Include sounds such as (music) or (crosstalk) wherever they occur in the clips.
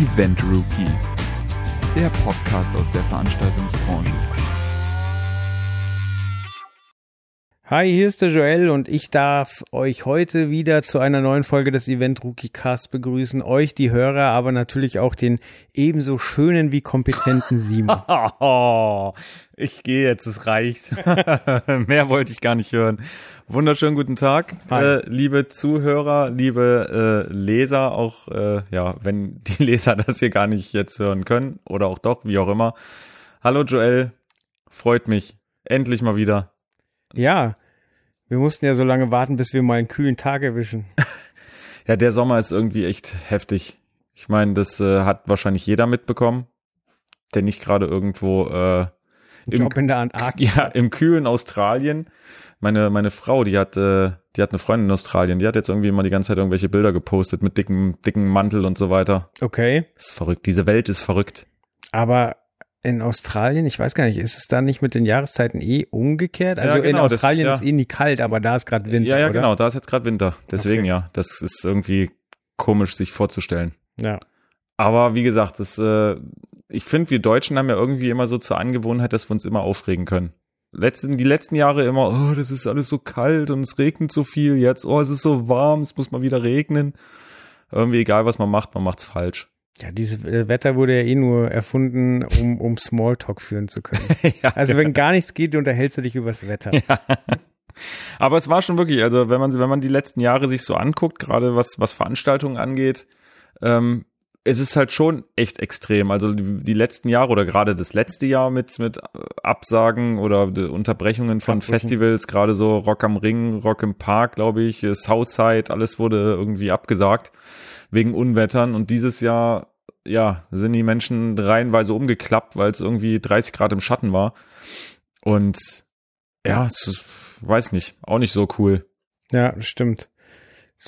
Event Rookie, der Podcast aus der Veranstaltungsbranche. Hi, hier ist der Joel und ich darf euch heute wieder zu einer neuen Folge des Event Rookie Cast begrüßen. Euch, die Hörer, aber natürlich auch den ebenso schönen wie kompetenten Simon. (laughs) ich gehe jetzt, es reicht. (laughs) Mehr wollte ich gar nicht hören. Wunderschönen guten Tag, äh, liebe Zuhörer, liebe äh, Leser, auch äh, ja, wenn die (laughs) Leser das hier gar nicht jetzt hören können oder auch doch, wie auch immer. Hallo Joel, freut mich. Endlich mal wieder. Ja, wir mussten ja so lange warten, bis wir mal einen kühlen Tag erwischen. (laughs) ja, der Sommer ist irgendwie echt heftig. Ich meine, das äh, hat wahrscheinlich jeder mitbekommen, der nicht gerade irgendwo äh, im, Job in der Antarktis. (laughs) Ja, im kühlen Australien. Meine meine Frau, die hat äh, die hat eine Freundin in Australien, die hat jetzt irgendwie immer die ganze Zeit irgendwelche Bilder gepostet mit dicken dicken Mantel und so weiter. Okay. Das ist verrückt. Diese Welt ist verrückt. Aber in Australien, ich weiß gar nicht, ist es da nicht mit den Jahreszeiten eh umgekehrt? Also ja, genau, in Australien das, ja. ist eh nie kalt, aber da ist gerade Winter. Ja, ja, oder? genau, da ist jetzt gerade Winter. Deswegen okay. ja, das ist irgendwie komisch sich vorzustellen. Ja. Aber wie gesagt, das, äh, ich finde, wir Deutschen haben ja irgendwie immer so zur Angewohnheit, dass wir uns immer aufregen können. Letzten, die letzten Jahre immer, oh, das ist alles so kalt und es regnet so viel jetzt, oh, es ist so warm, es muss mal wieder regnen. Irgendwie egal, was man macht, man macht's falsch. Ja, dieses äh, Wetter wurde ja eh nur erfunden, um, um Smalltalk führen zu können. (laughs) ja, also wenn gar nichts geht, unterhältst du dich übers Wetter. Ja. (laughs) Aber es war schon wirklich, also wenn man, wenn man die letzten Jahre sich so anguckt, gerade was, was Veranstaltungen angeht, ähm, es ist halt schon echt extrem. Also die, die letzten Jahre oder gerade das letzte Jahr mit, mit Absagen oder Unterbrechungen von Abbrechen. Festivals, gerade so Rock am Ring, Rock im Park, glaube ich, Southside, alles wurde irgendwie abgesagt wegen Unwettern. Und dieses Jahr ja, sind die Menschen reihenweise umgeklappt, weil es irgendwie 30 Grad im Schatten war. Und ja, ist, weiß nicht, auch nicht so cool. Ja, stimmt.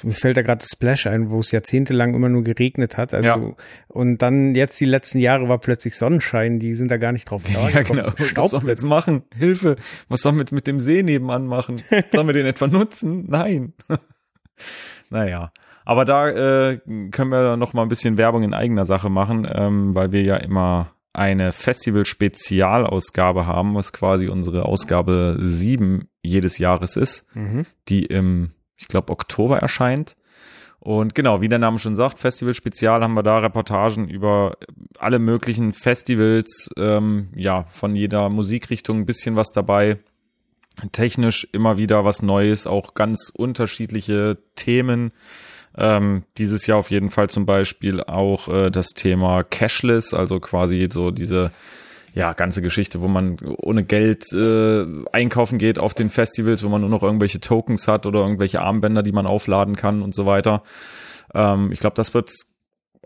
Mir fällt da gerade Splash ein, wo es jahrzehntelang immer nur geregnet hat. Also ja. und dann jetzt die letzten Jahre war plötzlich Sonnenschein, die sind da gar nicht drauf da. (laughs) Ja, genau. Was sollen wir jetzt machen? Hilfe! Was sollen wir jetzt mit dem See nebenan machen? (laughs) Sollen wir den etwa nutzen? Nein. (laughs) naja. Aber da äh, können wir noch mal ein bisschen Werbung in eigener Sache machen, ähm, weil wir ja immer eine Festival-Spezialausgabe haben, was quasi unsere Ausgabe sieben jedes Jahres ist, mhm. die im, ich glaube, Oktober erscheint. Und genau, wie der Name schon sagt, Festival Spezial haben wir da Reportagen über alle möglichen Festivals, ähm, ja, von jeder Musikrichtung ein bisschen was dabei. Technisch immer wieder was Neues, auch ganz unterschiedliche Themen. Ähm, dieses Jahr auf jeden Fall zum Beispiel auch äh, das Thema Cashless, also quasi so diese ja, ganze Geschichte, wo man ohne Geld äh, einkaufen geht auf den Festivals, wo man nur noch irgendwelche Tokens hat oder irgendwelche Armbänder, die man aufladen kann und so weiter. Ähm, ich glaube, das wird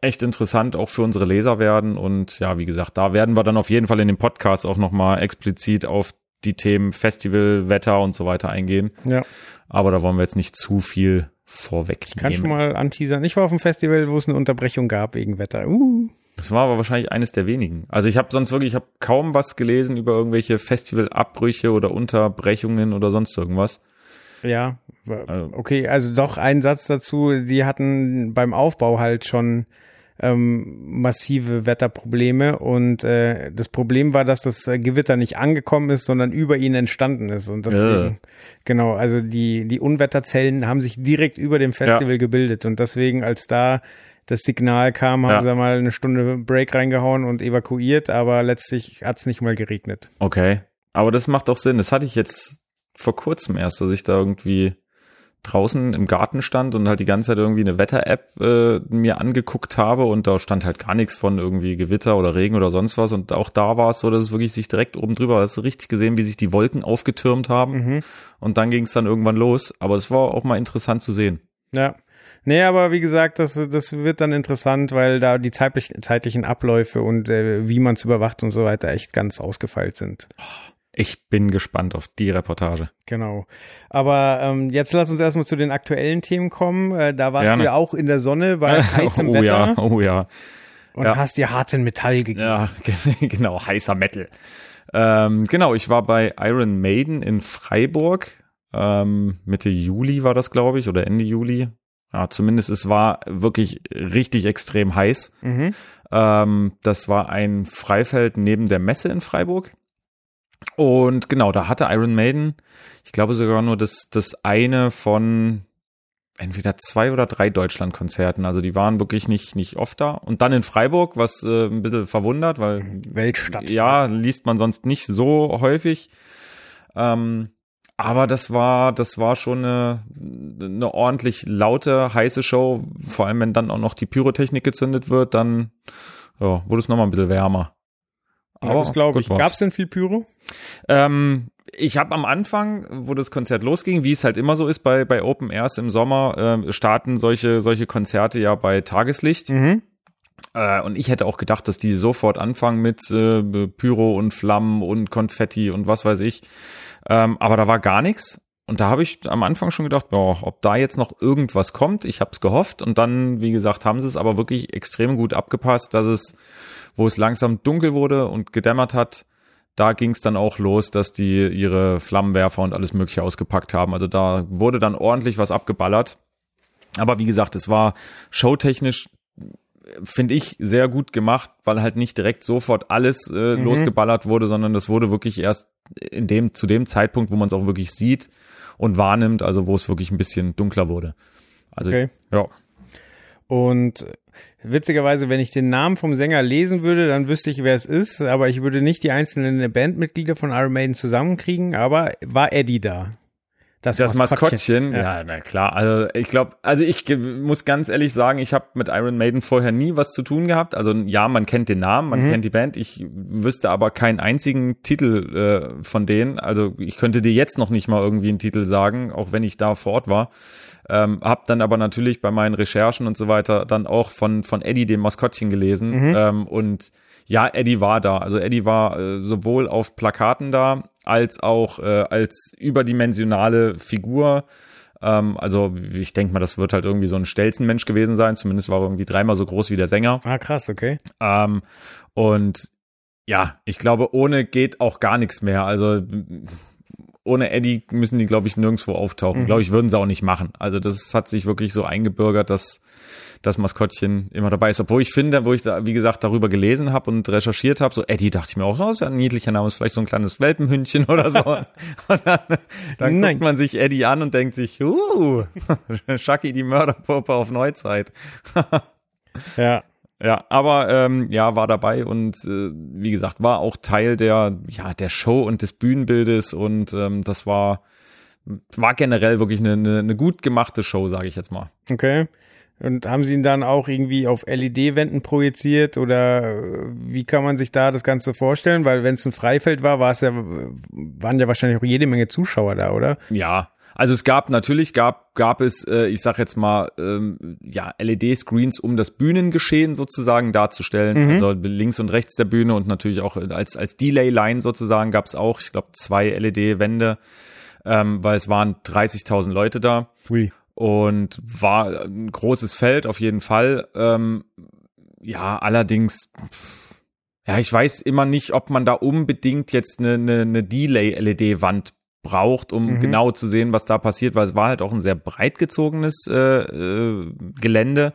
echt interessant auch für unsere Leser werden und ja, wie gesagt, da werden wir dann auf jeden Fall in dem Podcast auch nochmal explizit auf die Themen Festival, Wetter und so weiter eingehen. Ja. Aber da wollen wir jetzt nicht zu viel vorwegnehmen. Ich kann schon mal anteasern. Ich war auf einem Festival, wo es eine Unterbrechung gab wegen Wetter. Uh. Das war aber wahrscheinlich eines der wenigen. Also ich habe sonst wirklich, ich habe kaum was gelesen über irgendwelche Festivalabbrüche oder Unterbrechungen oder sonst irgendwas. Ja, also okay, also doch ein Satz dazu. Die hatten beim Aufbau halt schon ähm, massive Wetterprobleme und äh, das Problem war, dass das äh, Gewitter nicht angekommen ist, sondern über ihn entstanden ist und deswegen, ja. genau, also die die Unwetterzellen haben sich direkt über dem Festival ja. gebildet und deswegen als da das Signal kam, haben ja. sie mal eine Stunde Break reingehauen und evakuiert, aber letztlich hat es nicht mal geregnet. Okay, aber das macht auch Sinn. Das hatte ich jetzt vor kurzem erst, dass ich da irgendwie draußen im Garten stand und halt die ganze Zeit irgendwie eine Wetter-App äh, mir angeguckt habe und da stand halt gar nichts von irgendwie Gewitter oder Regen oder sonst was und auch da war es so, dass es wirklich sich direkt oben drüber, hast du richtig gesehen, wie sich die Wolken aufgetürmt haben mhm. und dann ging es dann irgendwann los, aber es war auch mal interessant zu sehen. Ja. Nee, aber wie gesagt, das, das wird dann interessant, weil da die zeitlichen, zeitlichen Abläufe und äh, wie man es überwacht und so weiter echt ganz ausgefeilt sind. Oh. Ich bin gespannt auf die Reportage. Genau. Aber ähm, jetzt lass uns erstmal zu den aktuellen Themen kommen. Äh, da warst Gerne. du ja auch in der Sonne bei (laughs) heißem oh, Wetter. Ja, oh ja. Und ja. hast dir harten Metall gegeben. Ja, (laughs) genau, heißer Metal. Ähm, genau, ich war bei Iron Maiden in Freiburg. Ähm, Mitte Juli war das, glaube ich, oder Ende Juli. Ja, zumindest es war wirklich richtig extrem heiß. Mhm. Ähm, das war ein Freifeld neben der Messe in Freiburg. Und genau, da hatte Iron Maiden, ich glaube sogar nur das, das eine von entweder zwei oder drei Deutschlandkonzerten. Also die waren wirklich nicht, nicht oft da. Und dann in Freiburg, was äh, ein bisschen verwundert, weil Weltstadt. ja, liest man sonst nicht so häufig. Ähm, aber das war, das war schon eine, eine ordentlich laute, heiße Show. Vor allem, wenn dann auch noch die Pyrotechnik gezündet wird, dann ja, wurde es nochmal ein bisschen wärmer. Aber das glaube ich. Gab es denn viel Pyro? Ähm, ich habe am Anfang, wo das Konzert losging, wie es halt immer so ist bei, bei Open Airs im Sommer, ähm, starten solche, solche Konzerte ja bei Tageslicht. Mhm. Äh, und ich hätte auch gedacht, dass die sofort anfangen mit äh, Pyro und Flammen und Konfetti und was weiß ich. Ähm, aber da war gar nichts. Und da habe ich am Anfang schon gedacht, boah, ob da jetzt noch irgendwas kommt. Ich habe es gehofft. Und dann, wie gesagt, haben sie es aber wirklich extrem gut abgepasst, dass es, wo es langsam dunkel wurde und gedämmert hat, da ging es dann auch los, dass die ihre Flammenwerfer und alles Mögliche ausgepackt haben. Also da wurde dann ordentlich was abgeballert. Aber wie gesagt, es war showtechnisch finde ich sehr gut gemacht, weil halt nicht direkt sofort alles äh, Mhm. losgeballert wurde, sondern das wurde wirklich erst in dem zu dem Zeitpunkt, wo man es auch wirklich sieht und wahrnimmt, also wo es wirklich ein bisschen dunkler wurde. Also Okay. ja, Und witzigerweise, wenn ich den Namen vom Sänger lesen würde, dann wüsste ich, wer es ist, aber ich würde nicht die einzelnen Bandmitglieder von Iron Maiden zusammenkriegen, aber war Eddie da? Das Maskottchen, Ja. ja, na klar. Also ich glaube, also ich muss ganz ehrlich sagen, ich habe mit Iron Maiden vorher nie was zu tun gehabt. Also ja, man kennt den Namen, man Mhm. kennt die Band. Ich wüsste aber keinen einzigen Titel äh, von denen. Also ich könnte dir jetzt noch nicht mal irgendwie einen Titel sagen, auch wenn ich da vor Ort war. Ähm, hab dann aber natürlich bei meinen Recherchen und so weiter dann auch von von Eddie dem Maskottchen gelesen Mhm. ähm, und ja, Eddie war da. Also Eddie war äh, sowohl auf Plakaten da als auch äh, als überdimensionale Figur. Ähm, also ich denke mal, das wird halt irgendwie so ein Stelzenmensch gewesen sein. Zumindest war er irgendwie dreimal so groß wie der Sänger. Ah, krass, okay. Ähm, und ja, ich glaube, ohne geht auch gar nichts mehr. Also ohne Eddie müssen die, glaube ich, nirgendwo auftauchen. Mhm. Glaube ich, würden sie auch nicht machen. Also das hat sich wirklich so eingebürgert, dass das Maskottchen immer dabei ist. Obwohl ich finde, wo ich da, wie gesagt, darüber gelesen habe und recherchiert habe, so Eddie dachte ich mir auch, oh, ist ja ein niedlicher Name, ist vielleicht so ein kleines Welpenhündchen oder so. (laughs) und dann, dann guckt man sich Eddie an und denkt sich, uh, (laughs) Chucky die Mörderpuppe auf Neuzeit. (laughs) Ja. Ja, aber ähm, ja, war dabei und äh, wie gesagt, war auch Teil der ja der Show und des Bühnenbildes und ähm, das war war generell wirklich eine, eine, eine gut gemachte Show, sage ich jetzt mal. Okay. Und haben sie ihn dann auch irgendwie auf LED-Wänden projiziert oder äh, wie kann man sich da das Ganze vorstellen? Weil wenn es ein Freifeld war, war es ja, waren ja wahrscheinlich auch jede Menge Zuschauer da, oder? Ja, also es gab natürlich gab gab es, äh, ich sag jetzt mal, ähm, ja LED-Screens, um das Bühnengeschehen sozusagen darzustellen, also links und rechts der Bühne und natürlich auch als als Delay-Line sozusagen gab es auch, ich glaube zwei LED-Wände, ähm, weil es waren 30.000 Leute da. Ui. Und war ein großes Feld auf jeden Fall. Ähm, ja, allerdings, ja, ich weiß immer nicht, ob man da unbedingt jetzt eine, eine, eine Delay-LED-Wand braucht, um Mhm. genau zu sehen, was da passiert, weil es war halt auch ein sehr breit gezogenes äh, äh, Gelände.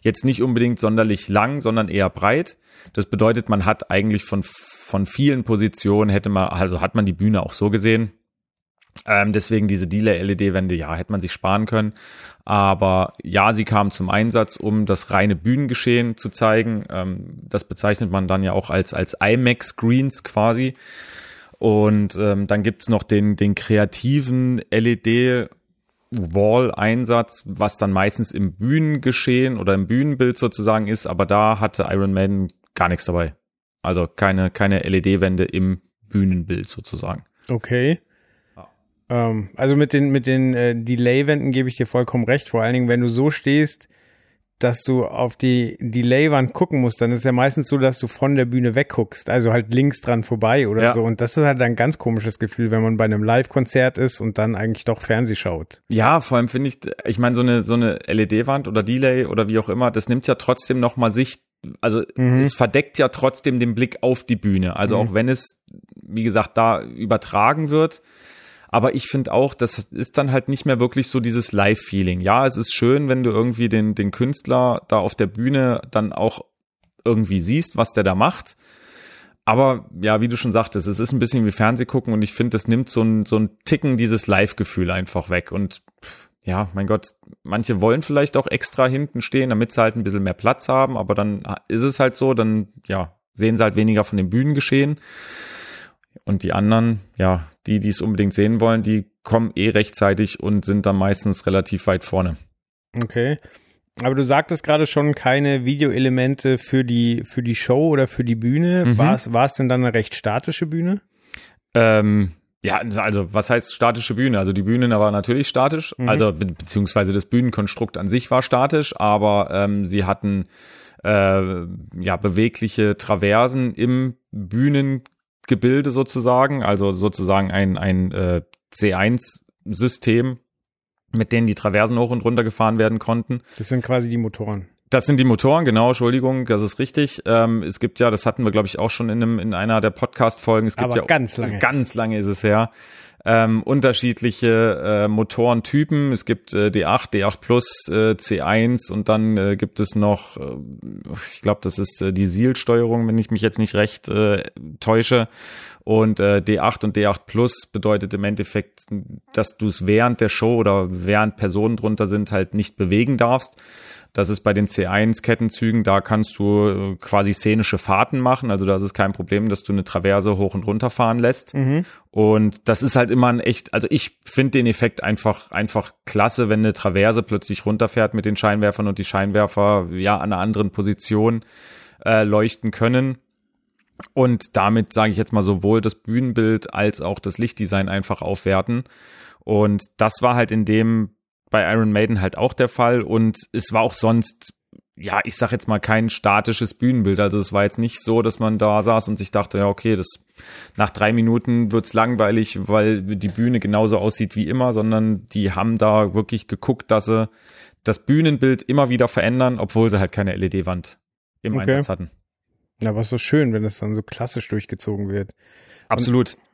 Jetzt nicht unbedingt sonderlich lang, sondern eher breit. Das bedeutet, man hat eigentlich von, von vielen Positionen hätte man, also hat man die Bühne auch so gesehen. Ähm, deswegen diese Delay-LED-Wände, ja, hätte man sich sparen können. Aber ja, sie kamen zum Einsatz, um das reine Bühnengeschehen zu zeigen. Ähm, das bezeichnet man dann ja auch als, als IMAX-Screens quasi. Und ähm, dann gibt's noch den, den kreativen LED- Wall-Einsatz, was dann meistens im Bühnengeschehen oder im Bühnenbild sozusagen ist, aber da hatte Iron Maiden gar nichts dabei. Also keine, keine LED-Wände im Bühnenbild sozusagen. Okay. Ähm, also mit den, mit den äh, Delay-Wänden gebe ich dir vollkommen recht. Vor allen Dingen, wenn du so stehst, dass du auf die Delay-Wand gucken musst, dann ist ja meistens so, dass du von der Bühne wegguckst, also halt links dran vorbei oder Ja. so. Und das ist halt ein ganz komisches Gefühl, wenn man bei einem Live-Konzert ist und dann eigentlich doch Fernseh schaut. Ja, vor allem finde ich, ich meine, so eine, so eine LED-Wand oder Delay oder wie auch immer, das nimmt ja trotzdem nochmal Sicht, also Mhm. es verdeckt ja trotzdem den Blick auf die Bühne. Also auch wenn es, wie gesagt, da übertragen wird, Aber ich finde auch, das ist dann halt nicht mehr wirklich so dieses Live-Feeling. Ja, es ist schön, wenn du irgendwie den, den Künstler da auf der Bühne dann auch irgendwie siehst, was der da macht. Aber ja, wie du schon sagtest, es ist ein bisschen wie Fernsehgucken und ich finde, das nimmt so ein, so ein Ticken dieses Live-Gefühl einfach weg. Und ja, mein Gott, manche wollen vielleicht auch extra hinten stehen, damit sie halt ein bisschen mehr Platz haben, aber dann ist es halt so, dann ja, sehen sie halt weniger von dem Bühnengeschehen. Und die anderen, ja, die, die es unbedingt sehen wollen, die kommen eh rechtzeitig und sind dann meistens relativ weit vorne. Okay. Aber du sagtest gerade schon keine Videoelemente für die, für die Show oder für die Bühne. Mhm. War es, denn dann eine recht statische Bühne? Ähm, ja, also was heißt statische Bühne? Also die Bühne war natürlich statisch, mhm. also be beziehungsweise das Bühnenkonstrukt an sich war statisch, aber ähm, sie hatten äh, ja bewegliche Traversen im Bühnengebilde sozusagen, also sozusagen ein ein äh, C1-System, mit denen die Traversen hoch und runter gefahren werden konnten. Das sind quasi die Motoren. Das sind die Motoren, genau, Entschuldigung, das ist richtig. Ähm, es gibt ja, das hatten wir, glaube ich, auch schon in, einem, in einer der Podcast-Folgen. Es gibt Aber ja ganz lange. Ganz lange ist es her ähm, unterschiedliche äh, Motorentypen. Es gibt äh, D8, D8 Plus, äh, C1 und dann äh, gibt es noch, äh, ich glaube, das ist äh, die Seal-Steuerung, wenn ich mich jetzt nicht recht äh, täusche. Und äh, D8 und D8 Plus bedeutet im Endeffekt, dass du es während der Show oder während Personen drunter sind, halt nicht bewegen darfst. Das ist bei den C1-Kettenzügen, da kannst du äh, quasi szenische Fahrten machen. Also da ist es kein Problem, dass du eine Traverse hoch und runter fahren lässt. Mhm. Und das ist halt immer ein echt, also ich finde den Effekt einfach, einfach klasse, wenn eine Traverse plötzlich runterfährt mit den Scheinwerfern und die Scheinwerfer ja an einer anderen Position äh, leuchten können. Und damit sage ich jetzt mal sowohl das Bühnenbild als auch das Lichtdesign einfach aufwerten. Und das war halt in dem bei Iron Maiden halt auch der Fall und es war auch sonst ja, ich sag jetzt mal kein statisches Bühnenbild. Also es war jetzt nicht so, dass man da saß und sich dachte, ja, okay, das nach drei Minuten wird's langweilig, weil die Bühne genauso aussieht wie immer, sondern die haben da wirklich geguckt, dass sie das Bühnenbild immer wieder verändern, obwohl sie halt keine LED-Wand im okay. Einsatz hatten. Ja, aber ist so schön, wenn es dann so klassisch durchgezogen wird. Absolut. Und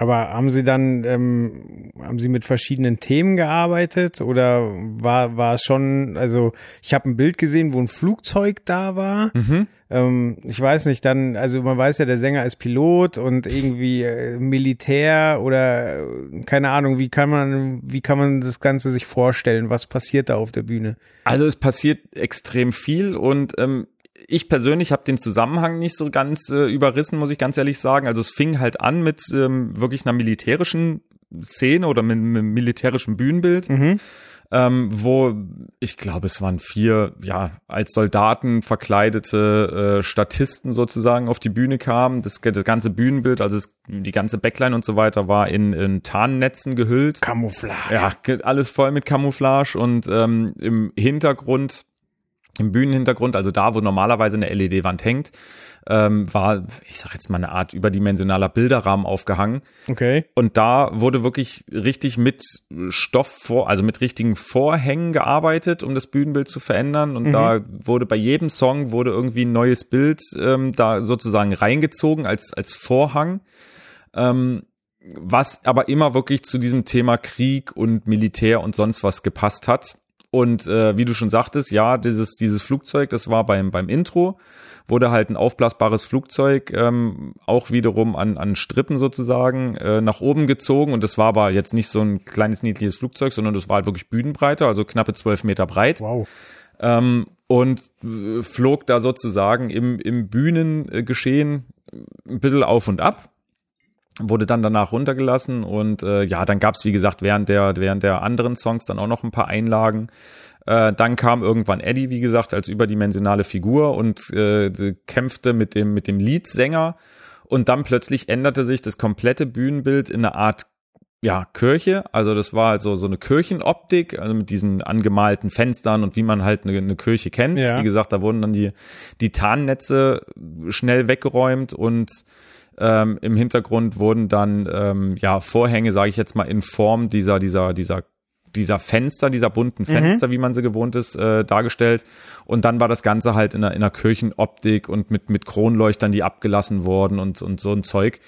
aber haben Sie dann, ähm, haben Sie mit verschiedenen Themen gearbeitet oder war, war es schon, also ich habe ein Bild gesehen, wo ein Flugzeug da war. Mhm. Ähm, ich weiß nicht, dann, also man weiß ja, der Sänger ist Pilot und irgendwie äh, Militär oder äh, keine Ahnung, wie kann man, wie kann man das Ganze sich vorstellen? Was passiert da auf der Bühne? Also es passiert extrem viel und ähm, ich persönlich habe den Zusammenhang nicht so ganz äh, überrissen, muss ich ganz ehrlich sagen. Also es fing halt an mit ähm, wirklich einer militärischen Szene oder mit einem militärischen Bühnenbild. Mhm. Ähm, wo ich glaube, es waren vier, ja, als Soldaten verkleidete äh, Statisten sozusagen auf die Bühne kamen. Das, das ganze Bühnenbild, also es, die ganze Backline und so weiter, war in, in Tarnnetzen gehüllt. Camouflage. Ja, alles voll mit Camouflage und ähm, im Hintergrund im Bühnenhintergrund, also da, wo normalerweise eine LED-Wand hängt, ähm, war, ich sag jetzt mal, eine Art überdimensionaler Bilderrahmen aufgehangen. Okay. Und da wurde wirklich richtig mit Stoff vor, also mit richtigen Vorhängen gearbeitet, um das Bühnenbild zu verändern. Und mhm. da wurde bei jedem Song wurde irgendwie ein neues Bild ähm, da sozusagen reingezogen als, als Vorhang. Ähm, was aber immer wirklich zu diesem Thema Krieg und Militär und sonst was gepasst hat. Und äh, wie du schon sagtest, ja, dieses, dieses Flugzeug, das war beim, beim Intro, wurde halt ein aufblasbares Flugzeug ähm, auch wiederum an, an Strippen sozusagen äh, nach oben gezogen. Und das war aber jetzt nicht so ein kleines, niedliches Flugzeug, sondern das war halt wirklich bühnenbreiter, also knappe zwölf Meter breit. Wow. Ähm, und äh, flog da sozusagen im, im Bühnengeschehen ein bisschen auf und ab wurde dann danach runtergelassen und äh, ja, dann gab's wie gesagt während der während der anderen Songs dann auch noch ein paar Einlagen. Äh, dann kam irgendwann Eddie, wie gesagt, als überdimensionale Figur und äh, kämpfte mit dem mit dem Leadsänger und dann plötzlich änderte sich das komplette Bühnenbild in eine Art ja, Kirche, also das war halt so, so eine Kirchenoptik, also mit diesen angemalten Fenstern und wie man halt eine, eine Kirche kennt. Ja. Wie gesagt, da wurden dann die, die Tarnnetze schnell weggeräumt und ähm, Im Hintergrund wurden dann ähm, ja Vorhänge, sage ich jetzt mal, in Form dieser dieser dieser dieser Fenster, dieser bunten mhm. Fenster, mhm. wie man sie gewohnt ist, äh, dargestellt. Und dann war das Ganze halt in einer, in einer Kirchenoptik und mit mit Kronleuchtern, die abgelassen wurden und und so ein Zeug.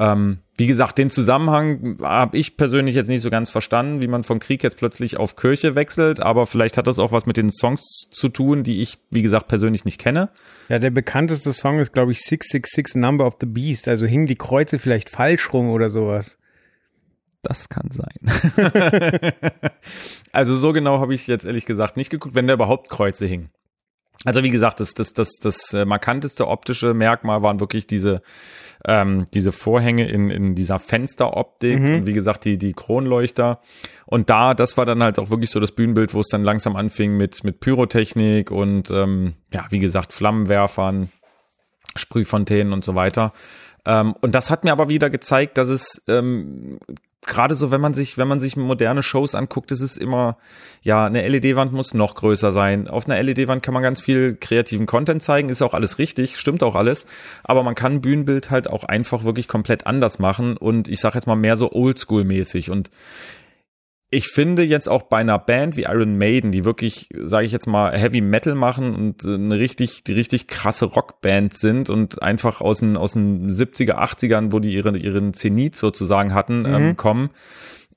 Ähm, wie gesagt, den Zusammenhang habe ich persönlich jetzt nicht so ganz verstanden, wie man von Krieg jetzt plötzlich auf Kirche wechselt, aber vielleicht hat das auch was mit den Songs zu tun, die ich, wie gesagt, persönlich nicht kenne. Ja, der bekannteste Song ist, glaube ich, 666 Number of the Beast. Also hingen die Kreuze vielleicht falsch rum oder sowas. Das kann sein. (laughs) also so genau habe ich jetzt ehrlich gesagt nicht geguckt, wenn da überhaupt Kreuze hingen. Also wie gesagt, das, das, das, das äh, markanteste optische Merkmal waren wirklich diese, ähm, diese Vorhänge in, in dieser Fensteroptik mhm. und wie gesagt die, die Kronleuchter. Und da, das war dann halt auch wirklich so das Bühnenbild, wo es dann langsam anfing mit, mit Pyrotechnik und ähm, ja, wie gesagt, Flammenwerfern, Sprühfontänen und so weiter. Ähm, und das hat mir aber wieder gezeigt, dass es ähm, gerade so, wenn man sich, wenn man sich moderne Shows anguckt, ist es immer, ja, eine LED-Wand muss noch größer sein. Auf einer LED-Wand kann man ganz viel kreativen Content zeigen, ist auch alles richtig, stimmt auch alles. Aber man kann Bühnenbild halt auch einfach wirklich komplett anders machen und ich sag jetzt mal mehr so Oldschool-mäßig und ich finde jetzt auch bei einer Band wie Iron Maiden, die wirklich, sage ich jetzt mal, Heavy Metal machen und eine richtig, die richtig krasse Rockband sind und einfach aus den, aus den 70er, 80ern, wo die ihren, ihren Zenit sozusagen hatten, ähm, mhm. ähm, kommen,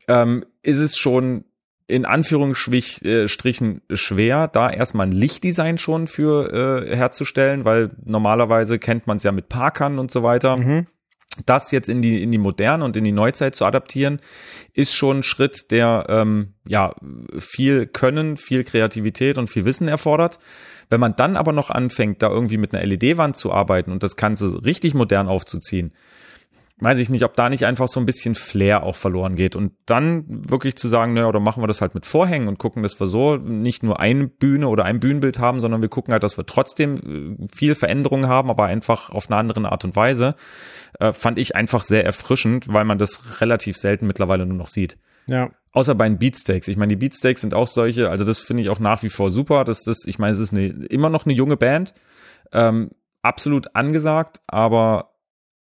ähm, ist es schon in Anführungsstrichen schwer, da erstmal ein Lichtdesign schon für äh, herzustellen, weil normalerweise kennt man es ja mit Parkern und so weiter. Mhm das jetzt in die in die moderne und in die Neuzeit zu adaptieren, ist schon ein Schritt, der ähm, ja viel Können, viel Kreativität und viel Wissen erfordert. Wenn man dann aber noch anfängt, da irgendwie mit einer LED-Wand zu arbeiten und das Ganze richtig modern aufzuziehen, weiß ich nicht, ob da nicht einfach so ein bisschen Flair auch verloren geht. Und dann wirklich zu sagen, naja, oder machen wir das halt mit Vorhängen und gucken, dass wir so nicht nur eine Bühne oder ein Bühnenbild haben, sondern wir gucken halt, dass wir trotzdem äh, viel Veränderungen haben, aber einfach auf eine andere Art und Weise, äh, fand ich einfach sehr erfrischend, weil man das relativ selten mittlerweile nur noch sieht. Ja. Außer bei den Beatsteaks. Ich meine, die Beatsteaks sind auch solche, also das finde ich auch nach wie vor super. Das, das, ich meine, es ist eine, immer noch eine junge Band. Ähm, absolut angesagt, aber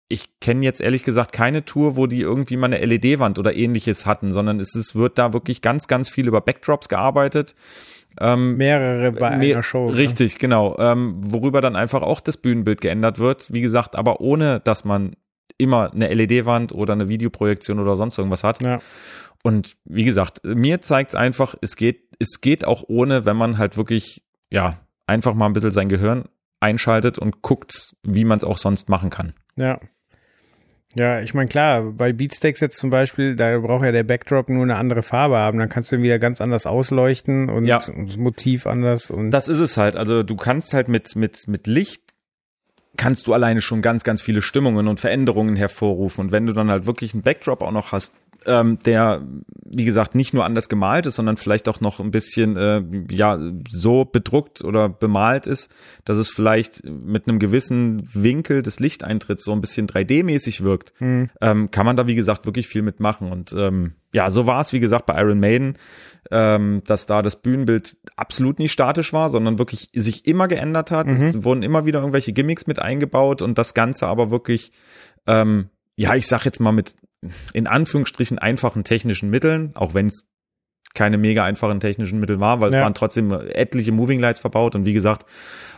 ich kenne jetzt ehrlich gesagt keine Tour, wo die irgendwie mal eine LED-Wand oder ähnliches hatten, sondern es ist, wird da wirklich ganz, ganz viel über Backdrops gearbeitet. Ähm, Mehrere bei mehr, einer Show. Richtig, ne? genau. Ähm, worüber dann einfach auch das Bühnenbild geändert wird. Wie gesagt, aber ohne, dass man immer eine LED-Wand oder eine Videoprojektion oder sonst irgendwas hat. Ja. Und wie gesagt, mir zeigt es einfach, es geht, es geht auch ohne, wenn man halt wirklich, ja, einfach mal ein bisschen sein Gehirn einschaltet und guckt, wie man es auch sonst machen kann. Ja. Ja, ich meine, klar, bei Beatsteaks jetzt zum Beispiel, da braucht ja der Backdrop nur eine andere Farbe haben, dann kannst du ihn wieder ganz anders ausleuchten und ja. das Motiv anders und. Das ist es halt. Also du kannst halt mit, mit, mit Licht kannst du alleine schon ganz, ganz viele Stimmungen und Veränderungen hervorrufen. Und wenn du dann halt wirklich einen Backdrop auch noch hast, ähm, der, wie gesagt, nicht nur anders gemalt ist, sondern vielleicht auch noch ein bisschen äh, ja so bedruckt oder bemalt ist, dass es vielleicht mit einem gewissen Winkel des Lichteintritts so ein bisschen 3D-mäßig wirkt, mhm. ähm, kann man da, wie gesagt, wirklich viel mitmachen. Und ähm, ja, so war es, wie gesagt, bei Iron Maiden, ähm, dass da das Bühnenbild absolut nicht statisch war, sondern wirklich sich immer geändert hat. Mhm. Es wurden immer wieder irgendwelche Gimmicks mit eingebaut und das Ganze aber wirklich ähm, ja, ich sag jetzt mal mit in Anführungsstrichen einfachen technischen Mitteln, auch wenn es keine mega einfachen technischen Mittel war, weil ja. es waren trotzdem etliche Moving Lights verbaut und wie gesagt,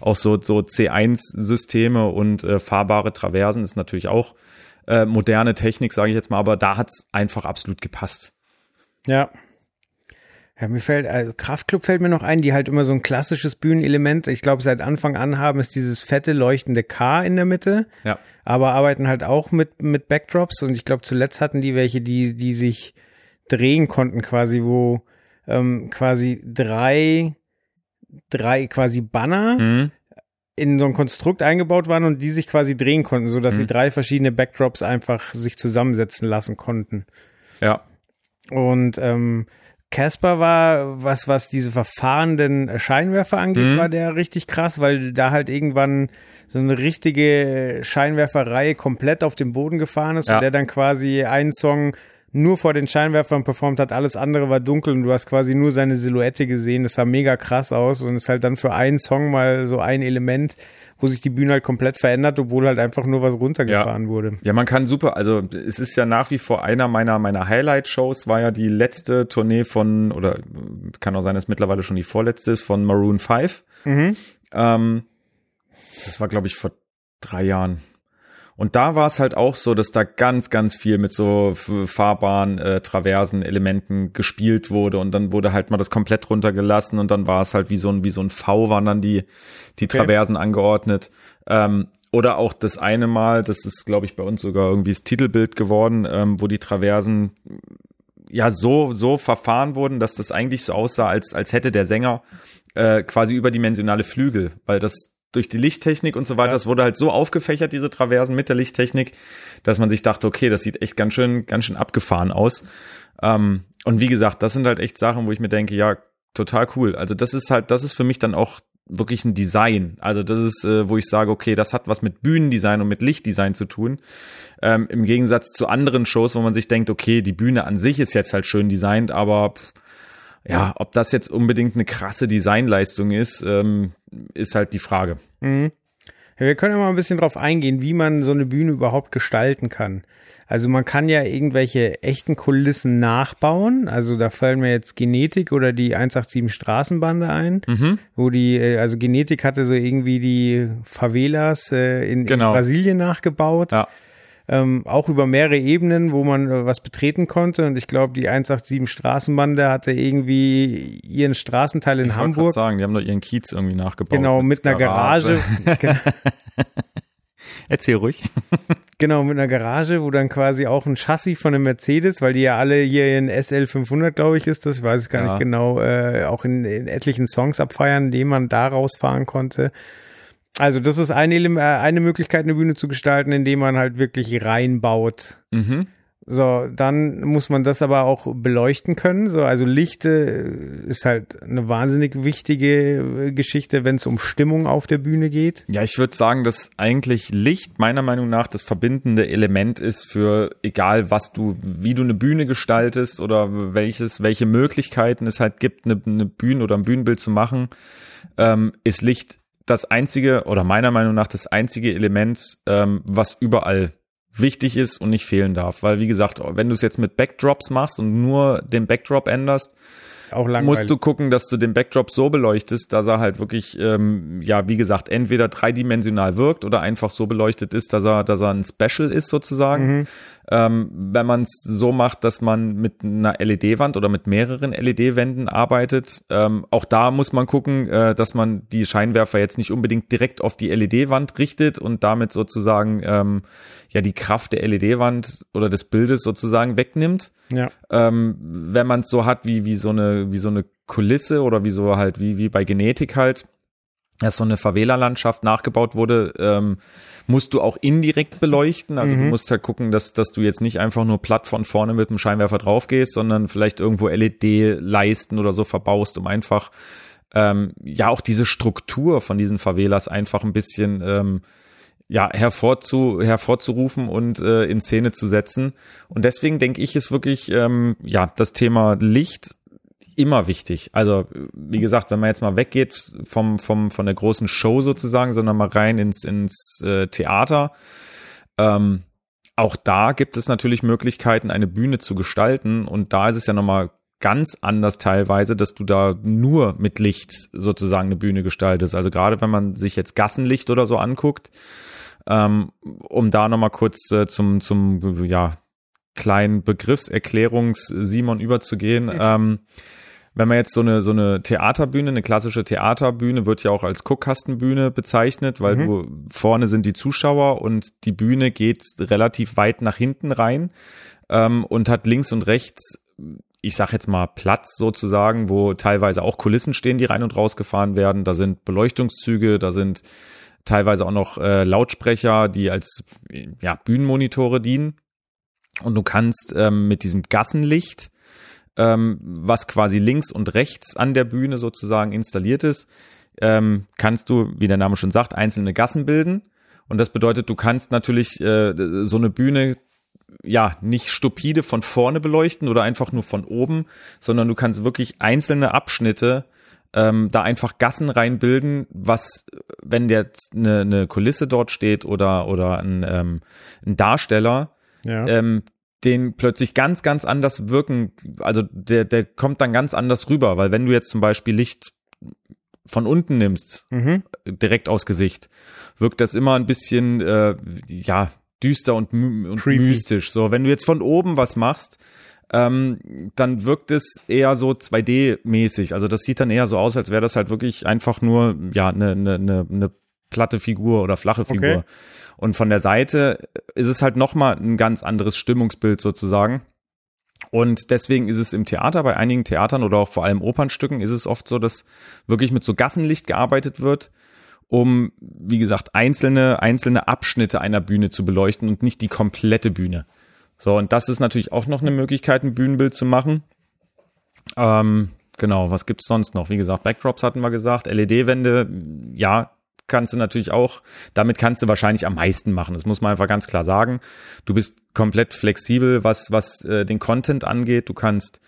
auch so, so C1-Systeme und äh, fahrbare Traversen ist natürlich auch äh, moderne Technik, sage ich jetzt mal, aber da hat's einfach absolut gepasst. Ja, ja, mir fällt, also Kraftclub fällt mir noch ein, die halt immer so ein klassisches Bühnenelement, ich glaube, seit Anfang an haben, ist dieses fette leuchtende K in der Mitte. Ja. Aber arbeiten halt auch mit, mit Backdrops und ich glaube, zuletzt hatten die welche, die, die sich drehen konnten, quasi, wo ähm, quasi drei, drei quasi Banner mhm. in so ein Konstrukt eingebaut waren und die sich quasi drehen konnten, so dass mhm. sie drei verschiedene Backdrops einfach sich zusammensetzen lassen konnten. Ja. Und ähm, Casper war, was, was diese verfahrenden Scheinwerfer angeht, mhm. war der richtig krass, weil da halt irgendwann so eine richtige Scheinwerferreihe komplett auf dem Boden gefahren ist ja. und der dann quasi einen Song nur vor den Scheinwerfern performt hat, alles andere war dunkel und du hast quasi nur seine Silhouette gesehen. Das sah mega krass aus und ist halt dann für einen Song mal so ein Element, wo sich die Bühne halt komplett verändert, obwohl halt einfach nur was runtergefahren ja. wurde. Ja, man kann super, also es ist ja nach wie vor einer meiner, meiner Highlight-Shows, war ja die letzte Tournee von, oder kann auch sein, dass mittlerweile schon die vorletzte ist, von Maroon 5. Mhm. Ähm, das war, glaube ich, vor drei Jahren. Und da war es halt auch so, dass da ganz, ganz viel mit so Fahrbahn, äh, Traversen, Elementen gespielt wurde und dann wurde halt mal das komplett runtergelassen und dann war es halt wie so ein, wie so ein V waren dann die, die Traversen okay. angeordnet. Ähm, oder auch das eine Mal, das ist, glaube ich, bei uns sogar irgendwie das Titelbild geworden, ähm, wo die Traversen ja so, so verfahren wurden, dass das eigentlich so aussah, als, als hätte der Sänger äh, quasi überdimensionale Flügel, weil das durch die Lichttechnik und so weiter, es wurde halt so aufgefächert, diese Traversen mit der Lichttechnik, dass man sich dachte, okay, das sieht echt ganz schön, ganz schön abgefahren aus. Ähm, und wie gesagt, das sind halt echt Sachen, wo ich mir denke, ja, total cool. Also das ist halt, das ist für mich dann auch wirklich ein Design. Also das ist, äh, wo ich sage, okay, das hat was mit Bühnendesign und mit Lichtdesign zu tun. Ähm, Im Gegensatz zu anderen Shows, wo man sich denkt, okay, die Bühne an sich ist jetzt halt schön designt, aber pff, ja, ob das jetzt unbedingt eine krasse Designleistung ist, ähm, ist halt die Frage. Mhm. Ja, wir können ja mal ein bisschen drauf eingehen, wie man so eine Bühne überhaupt gestalten kann. Also man kann ja irgendwelche echten Kulissen nachbauen. Also da fallen mir jetzt Genetik oder die 187 Straßenbande ein, mhm. wo die, äh, also Genetik hatte so irgendwie die Favelas äh, in, genau. in Brasilien nachgebaut. Ja ähm, auch über mehrere Ebenen, wo man äh, was betreten konnte. Und ich glaube, die 187 Straßenbande hatte irgendwie ihren Straßenteil in ich Hamburg. Ich sagen, die haben doch ihren Kiez irgendwie nachgebaut. Genau, mit, mit einer Garage. Garage. (laughs) Erzähl ruhig. (laughs) genau, mit einer Garage, wo dann quasi auch ein Chassis von einem Mercedes, weil die ja alle hier in SL 500, glaube ich, ist das, weiß ich gar ja. nicht genau, äh, auch in, in etlichen Songs abfeiern, den man da rausfahren konnte. Also das ist eine, äh, eine Möglichkeit, eine Bühne zu gestalten, indem man halt wirklich reinbaut. Mhm. So, dann muss man das aber auch beleuchten können. So, also Licht ist halt eine wahnsinnig wichtige äh, Geschichte, wenn es um Stimmung auf der Bühne geht. Ja, ich würde sagen, dass eigentlich Licht meiner Meinung nach das verbindende Element ist für egal was du, wie du eine Bühne gestaltest oder welches, welche Möglichkeiten es halt gibt, eine, eine Bühne oder ein Bühnenbild zu machen, ähm, ist Licht das einzige oder meiner Meinung nach das einzige Element, ähm, was überall wichtig ist und nicht fehlen darf. Weil, wie gesagt, wenn du es jetzt mit Backdrops machst und nur den Backdrop änderst, auch musst du gucken, dass du den Backdrop so beleuchtest, dass er halt wirklich, ähm, ja, wie gesagt, entweder dreidimensional wirkt oder einfach so beleuchtet ist, dass er, dass er ein Special ist sozusagen. Mhm. Ähm, wenn man es so macht, dass man mit einer LED-Wand oder mit mehreren LED-Wänden arbeitet, ähm, auch da muss man gucken, äh, dass man die Scheinwerfer jetzt nicht unbedingt direkt auf die LED-Wand richtet und damit sozusagen ähm, ja die Kraft der LED-Wand oder des Bildes sozusagen wegnimmt. Ja. Ähm, wenn man es so hat wie wie so eine wie so eine Kulisse oder wie so halt wie wie bei Genetik halt, dass so eine Favela-Landschaft nachgebaut wurde. Ähm, musst du auch indirekt beleuchten. Also mhm. du musst halt gucken, dass, dass du jetzt nicht einfach nur platt von vorne mit dem Scheinwerfer drauf gehst, sondern vielleicht irgendwo LED-Leisten oder so verbaust, um einfach ähm, ja auch diese Struktur von diesen Favelas einfach ein bisschen ähm, ja, hervorzu, hervorzurufen und äh, in Szene zu setzen. Und deswegen denke ich, ist wirklich ähm, ja das Thema Licht immer wichtig. Also, wie gesagt, wenn man jetzt mal weggeht vom, vom, von der großen Show sozusagen, sondern mal rein ins, ins äh, Theater, ähm, auch da gibt es natürlich Möglichkeiten, eine Bühne zu gestalten. Und da ist es ja nochmal ganz anders teilweise, dass du da nur mit Licht sozusagen eine Bühne gestaltest. Also gerade wenn man sich jetzt Gassenlicht oder so anguckt, ähm, um da nochmal kurz äh, zum, zum, ja, kleinen Begriffserklärungs-Simon überzugehen. Ähm, wenn man jetzt so eine, so eine Theaterbühne, eine klassische Theaterbühne wird ja auch als Guckkastenbühne bezeichnet, weil mhm. du vorne sind die Zuschauer und die Bühne geht relativ weit nach hinten rein ähm, und hat links und rechts ich sag jetzt mal Platz sozusagen, wo teilweise auch Kulissen stehen, die rein und raus gefahren werden. Da sind Beleuchtungszüge, da sind teilweise auch noch äh, Lautsprecher, die als ja, Bühnenmonitore dienen. Und du kannst ähm, mit diesem Gassenlicht ähm, was quasi links und rechts an der Bühne sozusagen installiert ist, ähm, kannst du, wie der Name schon sagt, einzelne Gassen bilden. Und das bedeutet, du kannst natürlich äh, so eine Bühne ja nicht stupide von vorne beleuchten oder einfach nur von oben, sondern du kannst wirklich einzelne Abschnitte ähm, da einfach Gassen reinbilden, was, wenn jetzt eine, eine Kulisse dort steht oder, oder ein, ähm, ein Darsteller, ja. ähm, den plötzlich ganz, ganz anders wirken, also der, der kommt dann ganz anders rüber, weil wenn du jetzt zum Beispiel Licht von unten nimmst, mhm. direkt aus Gesicht, wirkt das immer ein bisschen, äh, ja, düster und, und mystisch. So, wenn du jetzt von oben was machst, ähm, dann wirkt es eher so 2D-mäßig. Also das sieht dann eher so aus, als wäre das halt wirklich einfach nur ja eine eine eine, eine platte Figur oder flache Figur. Okay. Und von der Seite ist es halt nochmal ein ganz anderes Stimmungsbild sozusagen. Und deswegen ist es im Theater, bei einigen Theatern oder auch vor allem Opernstücken, ist es oft so, dass wirklich mit so Gassenlicht gearbeitet wird, um, wie gesagt, einzelne, einzelne Abschnitte einer Bühne zu beleuchten und nicht die komplette Bühne. So, und das ist natürlich auch noch eine Möglichkeit, ein Bühnenbild zu machen. Ähm, genau, was gibt's sonst noch? Wie gesagt, Backdrops hatten wir gesagt, LED-Wände, ja, kannst du natürlich auch, damit kannst du wahrscheinlich am meisten machen. Das muss man einfach ganz klar sagen. Du bist komplett flexibel, was, was äh, den Content angeht. Du kannst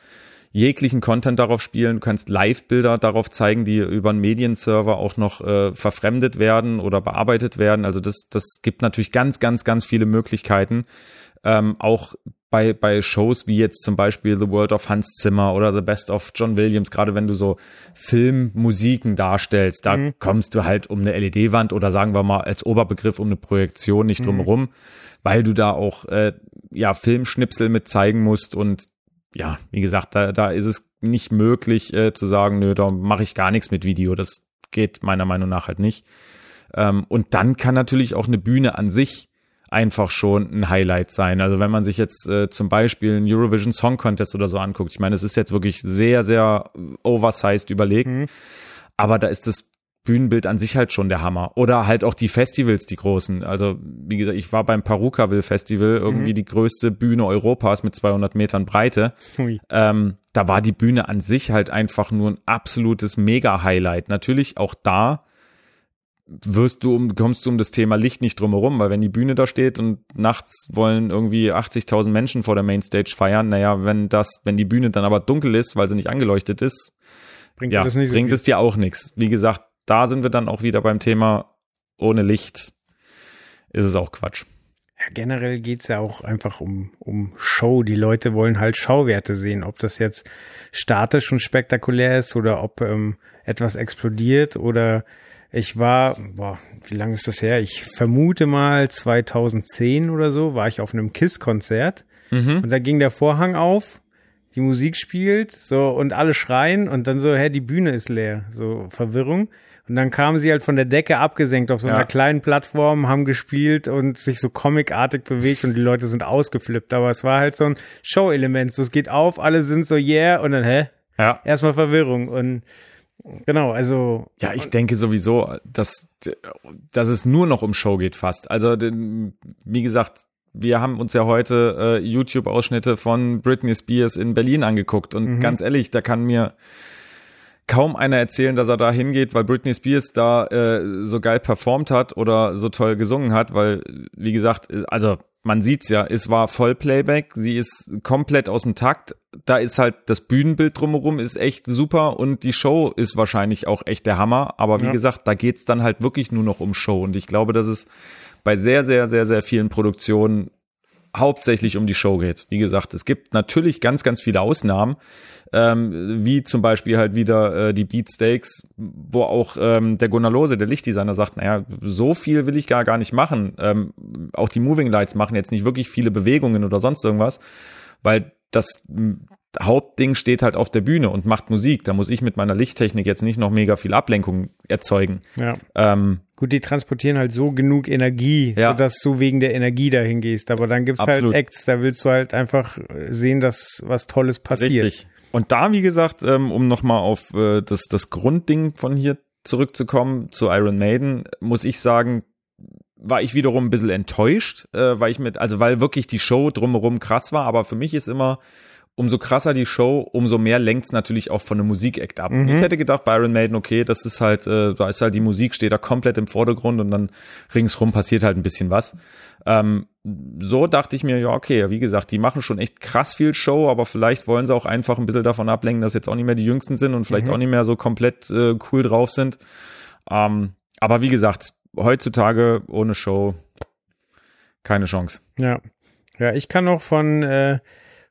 jeglichen Content darauf spielen. Du kannst Live-Bilder darauf zeigen, die über einen Medienserver auch noch äh, verfremdet werden oder bearbeitet werden. Also das, das gibt natürlich ganz, ganz, ganz viele Möglichkeiten. Ähm, auch bei, bei Shows wie jetzt zum Beispiel The World of Hans Zimmer oder The Best of John Williams, gerade wenn du so Filmmusiken darstellst, da mhm. kommst du halt um eine LED-Wand oder sagen wir mal als Oberbegriff um eine Projektion nicht drum mhm. weil du da auch äh, ja Filmschnipsel mit zeigen musst und ja, wie gesagt, da, da ist es nicht möglich äh, zu sagen, nö, da mache ich gar nichts mit Video. Das geht meiner Meinung nach halt nicht. Ähm, und dann kann natürlich auch eine Bühne an sich einfach schon ein Highlight sein. Also wenn man sich jetzt äh, zum Beispiel einen Eurovision Song Contest oder so anguckt, ich meine, es ist jetzt wirklich sehr, sehr oversized überlegt, mhm. aber da ist das Bühnenbild an sich halt schon der Hammer. Oder halt auch die Festivals, die großen. Also, wie gesagt, ich war beim Parukaville Festival, irgendwie mhm. die größte Bühne Europas mit 200 Metern Breite. Ähm, da war die Bühne an sich halt einfach nur ein absolutes Mega-Highlight. Natürlich auch da wirst du um, kommst du um das Thema Licht nicht drumherum, weil wenn die Bühne da steht und nachts wollen irgendwie 80.000 Menschen vor der Mainstage feiern, naja, wenn das, wenn die Bühne dann aber dunkel ist, weil sie nicht angeleuchtet ist, bringt, ja, das nicht so bringt es dir auch nichts. Wie gesagt, da sind wir dann auch wieder beim Thema ohne Licht ist es auch Quatsch. Ja, generell geht's ja auch einfach um, um Show. Die Leute wollen halt Schauwerte sehen, ob das jetzt statisch und spektakulär ist oder ob ähm, etwas explodiert oder ich war, boah, wie lange ist das her? Ich vermute mal 2010 oder so, war ich auf einem KISS-Konzert mhm. und da ging der Vorhang auf, die Musik spielt, so und alle schreien und dann so, hä, die Bühne ist leer, so Verwirrung. Und dann kamen sie halt von der Decke abgesenkt auf so einer ja. kleinen Plattform, haben gespielt und sich so comicartig bewegt und die Leute sind ausgeflippt. Aber es war halt so ein Show-Element. So, es geht auf, alle sind so, yeah, und dann, hä? Ja. Erstmal Verwirrung. Und Genau, also. Ja, ich denke sowieso, dass, dass es nur noch um Show geht fast. Also, wie gesagt, wir haben uns ja heute äh, YouTube-Ausschnitte von Britney Spears in Berlin angeguckt und mhm. ganz ehrlich, da kann mir kaum einer erzählen, dass er da hingeht, weil Britney Spears da äh, so geil performt hat oder so toll gesungen hat, weil, wie gesagt, also man sieht's ja, es war Vollplayback, sie ist komplett aus dem Takt. Da ist halt das Bühnenbild drumherum ist echt super und die Show ist wahrscheinlich auch echt der Hammer. Aber wie ja. gesagt, da geht's dann halt wirklich nur noch um Show und ich glaube, dass es bei sehr, sehr, sehr, sehr vielen Produktionen hauptsächlich um die Show geht. Wie gesagt, es gibt natürlich ganz, ganz viele Ausnahmen, ähm, wie zum Beispiel halt wieder äh, die Beatsteaks, wo auch ähm, der Gunnar Lose, der Lichtdesigner, sagt, naja, so viel will ich gar, gar nicht machen. Ähm, auch die Moving Lights machen jetzt nicht wirklich viele Bewegungen oder sonst irgendwas, weil das Hauptding steht halt auf der Bühne und macht Musik. Da muss ich mit meiner Lichttechnik jetzt nicht noch mega viel Ablenkung erzeugen. Ja. Ähm, Gut, die transportieren halt so genug Energie, ja. sodass du wegen der Energie dahin gehst. Aber dann gibt's halt Absolut. halt Acts, da willst du halt einfach sehen, dass was Tolles passiert. Richtig. Und da, wie gesagt, ähm, um nochmal auf äh, das, das Grundding von hier zurückzukommen, zu Iron Maiden, muss ich sagen, war ich wiederum ein bisschen enttäuscht, äh, weil ich mit, also weil wirklich die Show drumherum krass war, aber für mich ist immer umso krasser die Show, umso mehr lenkt's natürlich auch von einem Musikakt ab. Mhm. Ich hätte gedacht, bei Iron Maiden, okay, das ist halt, äh, da ist halt die Musik, steht da komplett im Vordergrund und dann ringsrum passiert halt ein bisschen was. Ähm, so dachte ich mir, ja, okay, wie gesagt, die machen schon echt krass viel Show, aber vielleicht wollen sie auch einfach ein bisschen davon ablenken, dass jetzt auch nicht mehr die Jüngsten sind und vielleicht mhm. auch nicht mehr so komplett äh, cool drauf sind. Ähm, aber wie gesagt, heutzutage ohne Show keine Chance. Ja. Ja, ich kann auch von äh,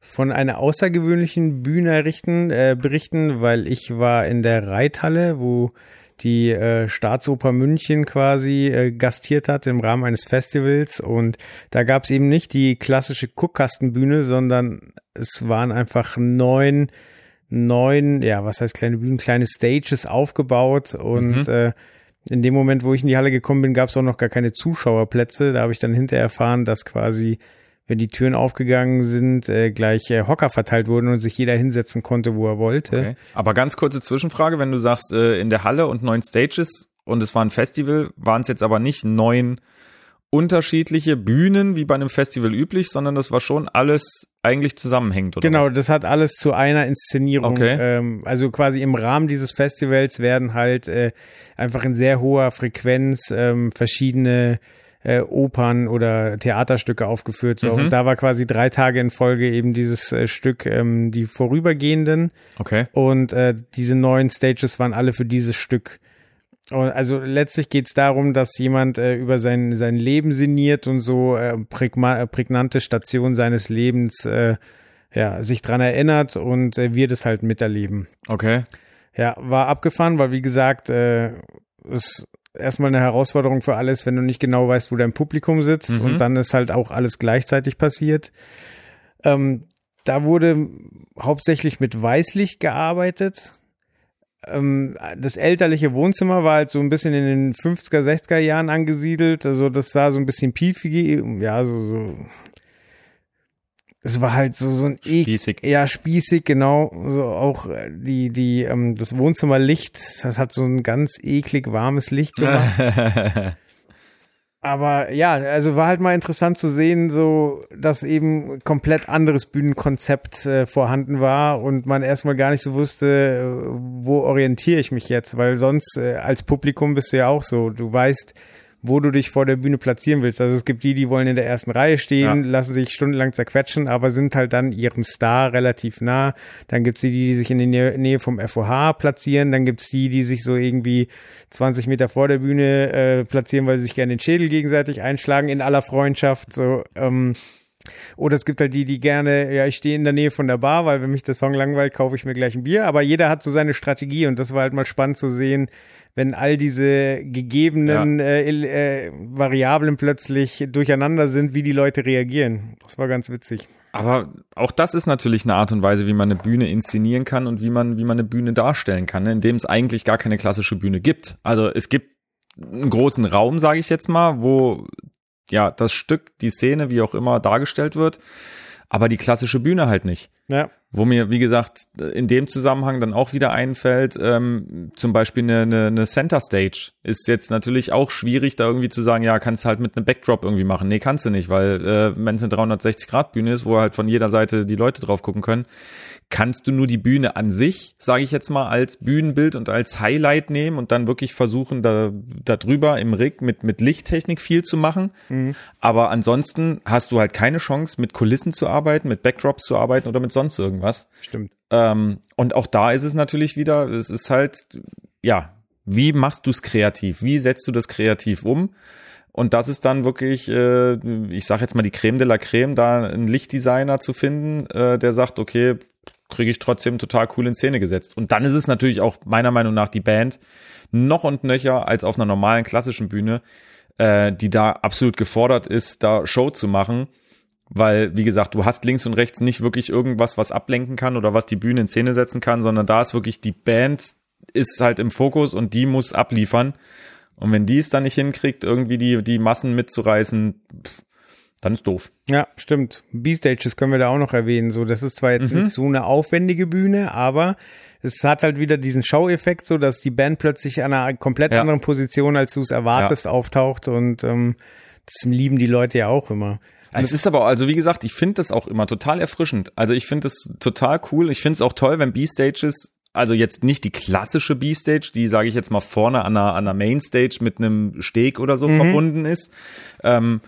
von einer außergewöhnlichen Bühne errichten, äh, berichten, weil ich war in der Reithalle, wo die äh, Staatsoper München quasi äh, gastiert hat im Rahmen eines Festivals. Und da gab es eben nicht die klassische Guckkastenbühne, sondern es waren einfach neun, neun, ja, was heißt kleine Bühnen, kleine Stages aufgebaut und mhm. äh, in dem Moment, wo ich in die Halle gekommen bin, gab es auch noch gar keine Zuschauerplätze. Da habe ich dann hinterher erfahren, dass quasi, wenn die Türen aufgegangen sind, äh, gleich äh, Hocker verteilt wurden und sich jeder hinsetzen konnte, wo er wollte. Okay. Aber ganz kurze Zwischenfrage, wenn du sagst, äh, in der Halle und neun Stages und es war ein Festival, waren es jetzt aber nicht neun unterschiedliche Bühnen wie bei einem Festival üblich, sondern das war schon alles eigentlich zusammenhängt. Oder genau, was? das hat alles zu einer Inszenierung. Okay. Ähm, also quasi im Rahmen dieses Festivals werden halt äh, einfach in sehr hoher Frequenz ähm, verschiedene äh, Opern oder Theaterstücke aufgeführt. So. Mhm. Und da war quasi drei Tage in Folge eben dieses äh, Stück, ähm, die vorübergehenden. Okay. Und äh, diese neuen Stages waren alle für dieses Stück also letztlich geht es darum, dass jemand äh, über sein, sein Leben sinniert und so äh, prägnante Stationen seines Lebens äh, ja, sich dran erinnert und äh, wir das halt miterleben. Okay. Ja, war abgefahren, weil wie gesagt, äh, ist erstmal eine Herausforderung für alles, wenn du nicht genau weißt, wo dein Publikum sitzt mhm. und dann ist halt auch alles gleichzeitig passiert. Ähm, da wurde hauptsächlich mit Weißlicht gearbeitet ähm, das elterliche Wohnzimmer war halt so ein bisschen in den 50er, 60er Jahren angesiedelt. Also das sah so ein bisschen piefig, ja, so, so. Es war halt so, so ein e spießig. Ja, spießig, genau. So auch die, die, ähm, das Wohnzimmerlicht, das hat so ein ganz eklig warmes Licht (laughs) gemacht. Aber ja, also war halt mal interessant zu sehen, so dass eben komplett anderes Bühnenkonzept äh, vorhanden war und man erstmal gar nicht so wusste, äh, wo orientiere ich mich jetzt, weil sonst äh, als Publikum bist du ja auch so, du weißt, wo du dich vor der Bühne platzieren willst. Also es gibt die, die wollen in der ersten Reihe stehen, ja. lassen sich stundenlang zerquetschen, aber sind halt dann ihrem Star relativ nah. Dann gibt's die, die sich in der Nähe vom FOH platzieren. Dann gibt's die, die sich so irgendwie 20 Meter vor der Bühne äh, platzieren, weil sie sich gerne den Schädel gegenseitig einschlagen in aller Freundschaft. So, ähm, oder es gibt halt die, die gerne, ja, ich stehe in der Nähe von der Bar, weil wenn mich der Song langweilt, kaufe ich mir gleich ein Bier. Aber jeder hat so seine Strategie und das war halt mal spannend zu sehen, wenn all diese gegebenen ja. äh, äh, Variablen plötzlich durcheinander sind, wie die Leute reagieren. Das war ganz witzig. Aber auch das ist natürlich eine Art und Weise, wie man eine Bühne inszenieren kann und wie man, wie man eine Bühne darstellen kann, ne? indem es eigentlich gar keine klassische Bühne gibt. Also es gibt einen großen Raum, sage ich jetzt mal, wo ja das Stück, die Szene, wie auch immer dargestellt wird, aber die klassische Bühne halt nicht. Ja. Wo mir, wie gesagt, in dem Zusammenhang dann auch wieder einfällt, ähm, zum Beispiel eine, eine, eine Center Stage ist jetzt natürlich auch schwierig, da irgendwie zu sagen, ja, kannst halt mit einem Backdrop irgendwie machen. Nee, kannst du nicht, weil äh, wenn es eine 360-Grad-Bühne ist, wo halt von jeder Seite die Leute drauf gucken können, kannst du nur die Bühne an sich, sage ich jetzt mal, als Bühnenbild und als Highlight nehmen und dann wirklich versuchen, da, da drüber im Rig mit, mit Lichttechnik viel zu machen. Mhm. Aber ansonsten hast du halt keine Chance, mit Kulissen zu arbeiten, mit Backdrops zu arbeiten oder mit sonst irgendwas. Stimmt. Ähm, und auch da ist es natürlich wieder, es ist halt, ja, wie machst du es kreativ? Wie setzt du das kreativ um? Und das ist dann wirklich, äh, ich sage jetzt mal die Creme de la Creme, da einen Lichtdesigner zu finden, äh, der sagt, okay, kriege ich trotzdem total cool in Szene gesetzt. Und dann ist es natürlich auch meiner Meinung nach die Band noch und nöcher als auf einer normalen klassischen Bühne, äh, die da absolut gefordert ist, da Show zu machen. Weil, wie gesagt, du hast links und rechts nicht wirklich irgendwas, was ablenken kann oder was die Bühne in Szene setzen kann, sondern da ist wirklich die Band ist halt im Fokus und die muss abliefern. Und wenn die es dann nicht hinkriegt, irgendwie die, die Massen mitzureißen, dann ist doof. Ja, stimmt. B-Stages können wir da auch noch erwähnen. So, das ist zwar jetzt mhm. nicht so eine aufwendige Bühne, aber es hat halt wieder diesen Show-Effekt, so dass die Band plötzlich an einer komplett ja. anderen Position, als du es erwartest, ja. auftaucht und ähm, das lieben die Leute ja auch immer. Es ist aber, also wie gesagt, ich finde das auch immer total erfrischend. Also ich finde das total cool. Ich finde es auch toll, wenn B-Stages also jetzt nicht die klassische B-Stage, die, sage ich jetzt mal, vorne an einer, an einer Main-Stage mit einem Steg oder so mhm. verbunden ist. Ähm,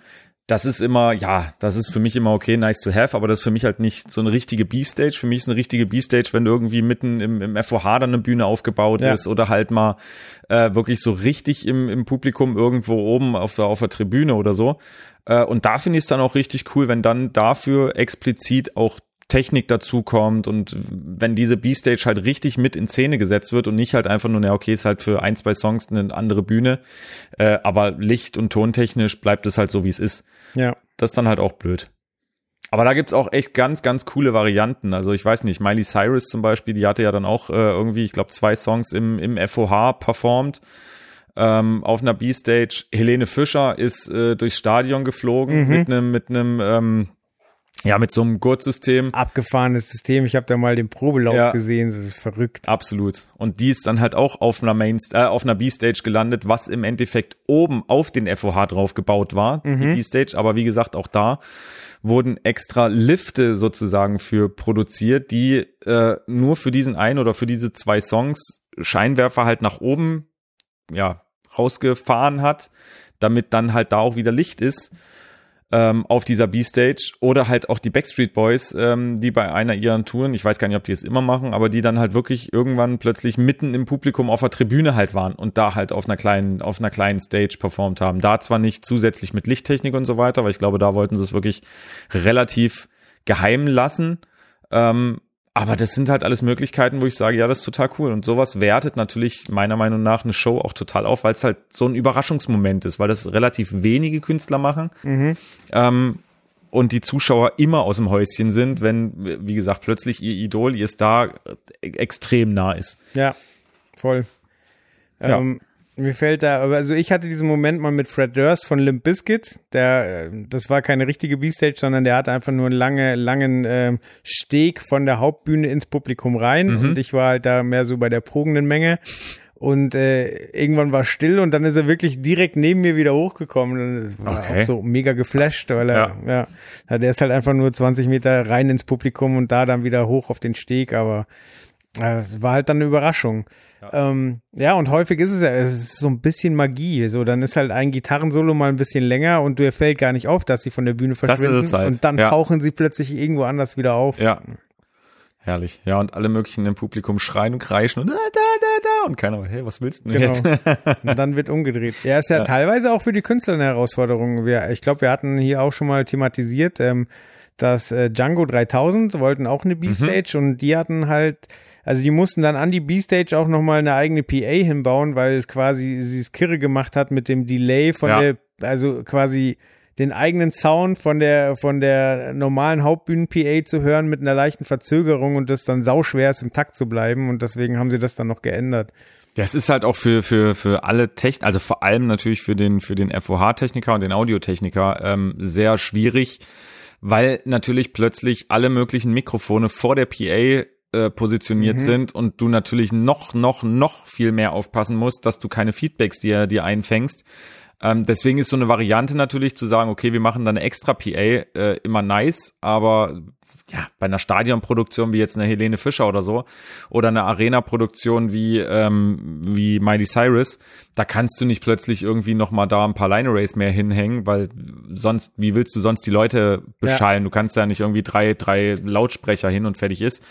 das ist immer, ja, das ist für mich immer okay, nice to have, aber das ist für mich halt nicht so eine richtige B-Stage. Für mich ist eine richtige B-Stage, wenn irgendwie mitten im, im FOH dann eine Bühne aufgebaut ja. ist oder halt mal äh, wirklich so richtig im, im Publikum irgendwo oben auf der, auf der Tribüne oder so. Äh, und da finde ich es dann auch richtig cool, wenn dann dafür explizit auch Technik dazu kommt und wenn diese B-Stage halt richtig mit in Szene gesetzt wird und nicht halt einfach nur, na okay, ist halt für ein, zwei Songs eine andere Bühne, äh, aber Licht- und Tontechnisch bleibt es halt so, wie es ist. Ja. Das ist dann halt auch blöd. Aber da gibt's auch echt ganz, ganz coole Varianten. Also ich weiß nicht, Miley Cyrus zum Beispiel, die hatte ja dann auch äh, irgendwie, ich glaube, zwei Songs im, im FOH performt ähm, auf einer B-Stage. Helene Fischer ist äh, durchs Stadion geflogen Mhm. mit einem mit einem ähm, ja mit so einem Gurtsystem. Abgefahrenes System. Ich habe da mal den Probelauf Ja. gesehen. Das ist verrückt. Absolut. Und die ist dann halt auch auf einer Main, äh, auf einer B-Stage gelandet, was im Endeffekt oben auf den FOH drauf gebaut war, die B-Stage. Aber wie gesagt, auch da wurden extra Lifte sozusagen für produziert, die äh, nur für diesen einen oder für diese zwei Songs Scheinwerfer halt nach oben, ja, rausgefahren hat, damit dann halt da auch wieder Licht ist ähm, auf dieser B-Stage oder halt auch die Backstreet Boys, ähm, die bei einer ihren Touren, ich weiß gar nicht, ob die es immer machen, aber die dann halt wirklich irgendwann plötzlich mitten im Publikum auf der Tribüne halt waren und da halt auf einer kleinen, auf einer kleinen Stage performt haben. Da zwar nicht zusätzlich mit Lichttechnik und so weiter, weil ich glaube, da wollten sie es wirklich relativ geheim lassen. Ähm, aber das sind halt alles Möglichkeiten, wo ich sage, ja, das ist total cool. Und sowas wertet natürlich meiner Meinung nach eine Show auch total auf, weil es halt so ein Überraschungsmoment ist, weil das relativ wenige Künstler machen. Ähm, und die Zuschauer immer aus dem Häuschen sind, wenn, wie gesagt, plötzlich ihr Idol, ihr Star äh, extrem nah ist. Ja, voll. Ja. Ähm, mir fällt da, aber also ich hatte diesen Moment mal mit Fred Durst von Limp Bizkit. Der, äh, das war keine richtige B-Stage, sondern der hatte einfach nur einen lange, langen ähm, Steg von der Hauptbühne ins Publikum rein und ich war halt da mehr so bei der progenden Menge. Und äh, irgendwann war still und dann ist er wirklich direkt neben mir wieder hochgekommen. Und das war Okay. auch so mega geflasht, weil er, ja. ja, der ist halt einfach nur 20 Meter rein ins Publikum und da dann wieder hoch auf den Steg, aber war halt dann eine Überraschung. Ja. Ähm, ja, und häufig ist es ja, es ist so ein bisschen Magie. So, dann ist halt ein Gitarrensolo mal ein bisschen länger und dir fällt gar nicht auf, dass sie von der Bühne ist verschwinden. es halt, Und dann ja. tauchen sie plötzlich irgendwo anders wieder auf. Ja. Herrlich. Ja, und alle möglichen im Publikum schreien und kreischen und da, da, da, da. Und keiner, hey, was willst du denn Genau. jetzt? (laughs) Und dann wird umgedreht. Ja, ist ja, teilweise auch für die Künstler eine Herausforderung. Wir, ich glaube, wir hatten hier auch schon mal thematisiert, ähm, dass äh, Django 3000 wollten auch eine B-Stage Mhm. und die hatten halt, also die mussten dann an die B-Stage auch nochmal eine eigene PA hinbauen, weil es quasi sie es kirre gemacht hat mit dem Delay von Ja. der, also quasi den eigenen Sound von der von der normalen Hauptbühnen-PA zu hören mit einer leichten Verzögerung und das dann sauschwer ist, im Takt zu bleiben und deswegen haben sie das dann noch geändert. Ja, es ist halt auch für, für, für alle Techniker, also vor allem natürlich für den, für den FOH-Techniker und den Audiotechniker ähm, sehr schwierig, weil natürlich plötzlich alle möglichen Mikrofone vor der PA äh, positioniert sind und du natürlich noch, noch, noch viel mehr aufpassen musst, dass du keine Feedbacks dir, dir einfängst. Ähm, deswegen ist so eine Variante natürlich zu sagen, okay, wir machen dann eine extra PA äh, immer nice, aber ja, bei einer Stadionproduktion wie jetzt eine Helene Fischer oder so oder eine Arena-Produktion wie ähm, wie Miley Cyrus, da kannst du nicht plötzlich irgendwie noch mal da ein paar Line Arrays mehr hinhängen, weil sonst wie willst du sonst die Leute beschallen? Du kannst ja nicht irgendwie drei drei Lautsprecher hin und fertig ist.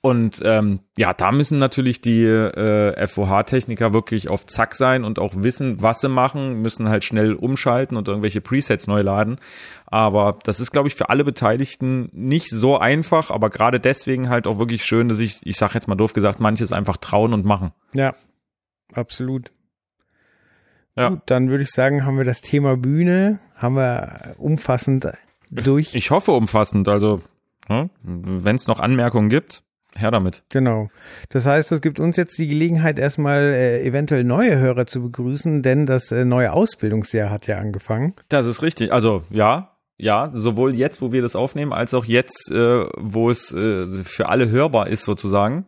Und ähm, ja, da müssen natürlich die äh, FOH-Techniker wirklich auf Zack sein und auch wissen, was sie machen, müssen halt schnell umschalten und irgendwelche Presets neu laden. Aber das ist, glaube ich, für alle Beteiligten nicht so einfach, aber gerade deswegen halt auch wirklich schön, dass ich, ich sage jetzt mal doof gesagt, manches einfach trauen und machen. Ja, absolut. Ja. Gut, dann würde ich sagen, haben wir das Thema Bühne, haben wir umfassend durch. Ich hoffe umfassend, also ne, wenn es noch Anmerkungen gibt, her damit. Genau. Das heißt, es gibt uns jetzt die Gelegenheit, erstmal äh, eventuell neue Hörer zu begrüßen, denn das äh, neue Ausbildungsjahr hat ja angefangen. Das ist richtig. Also ja, ja, sowohl jetzt, wo wir das aufnehmen, als auch jetzt, äh, wo es äh, für alle hörbar ist sozusagen.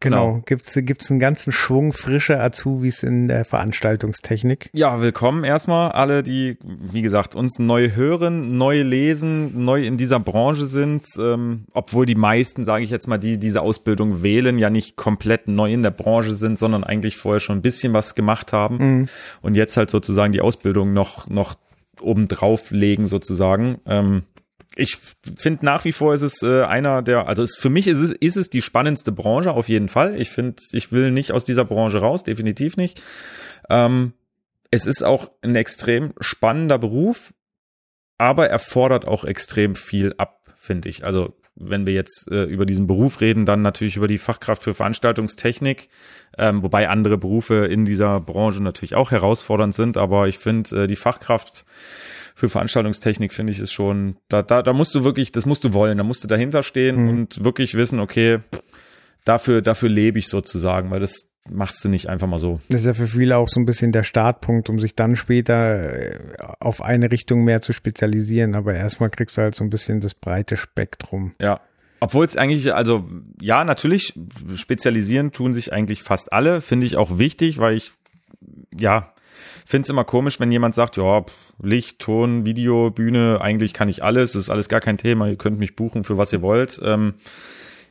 Genau. Genau. Gibt's gibt's einen ganzen Schwung frischer Azubis in der Veranstaltungstechnik. Ja, willkommen erstmal alle, die, wie gesagt, uns neu hören, neu lesen, neu in dieser Branche sind, ähm, obwohl die meisten, sage ich jetzt mal, die diese Ausbildung wählen, ja nicht komplett neu in der Branche sind, sondern eigentlich vorher schon ein bisschen was gemacht haben und jetzt halt sozusagen die Ausbildung noch noch obendrauf legen sozusagen. Ähm, ich finde nach wie vor ist es äh, einer der, also es, für mich ist es, ist es die spannendste Branche auf jeden Fall. Ich finde, ich will nicht aus dieser Branche raus, definitiv nicht. Ähm, es ist auch ein extrem spannender Beruf, aber er fordert auch extrem viel ab, finde ich. Also wenn wir jetzt äh, über diesen Beruf reden, dann natürlich über die Fachkraft für Veranstaltungstechnik, ähm, wobei andere Berufe in dieser Branche natürlich auch herausfordernd sind, aber ich finde, äh, die Fachkraft für Veranstaltungstechnik finde ich ist schon, da, da, da musst du wirklich, das musst du wollen, da musst du dahinter stehen mhm. und wirklich wissen, okay, dafür, dafür lebe ich sozusagen, weil das machst du nicht einfach mal so. Das ist ja für viele auch so ein bisschen der Startpunkt, um sich dann später äh, auf eine Richtung mehr zu spezialisieren. Aber erstmal kriegst du halt so ein bisschen das breite Spektrum. Ja. Obwohl es eigentlich, also ja, natürlich, spezialisieren tun sich eigentlich fast alle. Finde ich auch wichtig, weil ich, ja, finde es immer komisch, wenn jemand sagt, ja, Licht, Ton, Video, Bühne, eigentlich kann ich alles, das ist alles gar kein Thema, ihr könnt mich buchen für was ihr wollt. Ähm,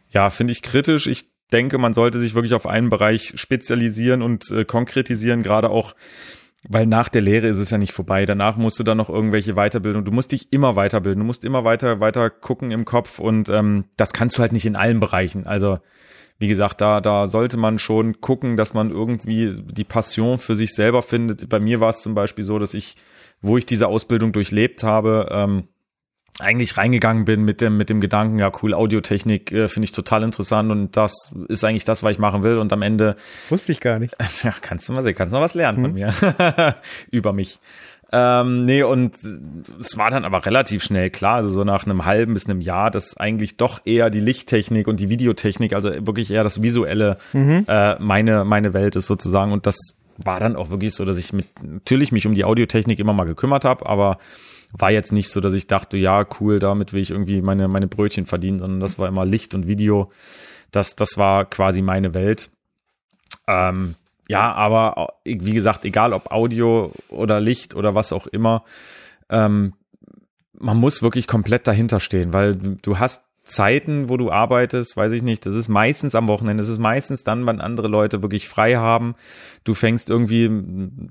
ja, finde ich kritisch. Ich denke, man sollte sich wirklich auf einen Bereich spezialisieren und äh, konkretisieren, gerade auch, weil nach der Lehre ist es ja nicht vorbei. Danach musst du dann noch irgendwelche Weiterbildung. Du musst dich immer weiterbilden. Du musst immer weiter, weiter gucken im Kopf und ähm, das kannst du halt nicht in allen Bereichen. Also wie gesagt, da, da sollte man schon gucken, dass man irgendwie die Passion für sich selber findet. Bei mir war es zum Beispiel so, dass ich, wo ich diese Ausbildung durchlebt habe, ähm, eigentlich reingegangen bin mit dem mit dem Gedanken, ja cool, Audiotechnik äh, finde ich total interessant und das ist eigentlich das, was ich machen will und am Ende (laughs) wusste ich gar nicht. (laughs) Ja, kannst du mal sehen, kannst du noch was lernen hm. von mir (laughs) über mich. Ähm, nee, und es war dann aber relativ schnell klar, also so nach einem halben bis einem Jahr, dass eigentlich doch eher die Lichttechnik und die Videotechnik, also wirklich eher das Visuelle, mhm. äh, meine, meine Welt ist sozusagen. Und das war dann auch wirklich so, dass ich mit natürlich mich um die Audiotechnik immer mal gekümmert habe, aber war jetzt nicht so, dass ich dachte, ja, cool, damit will ich irgendwie meine, meine Brötchen verdienen, sondern das war immer Licht und Video. Das, das war quasi meine Welt. Ähm, ja, aber wie gesagt, egal ob Audio oder Licht oder was auch immer, ähm, man muss wirklich komplett dahinter stehen, weil du hast Zeiten, wo du arbeitest, weiß ich nicht, das ist meistens am Wochenende, das ist meistens dann, wenn andere Leute wirklich frei haben. Du fängst irgendwie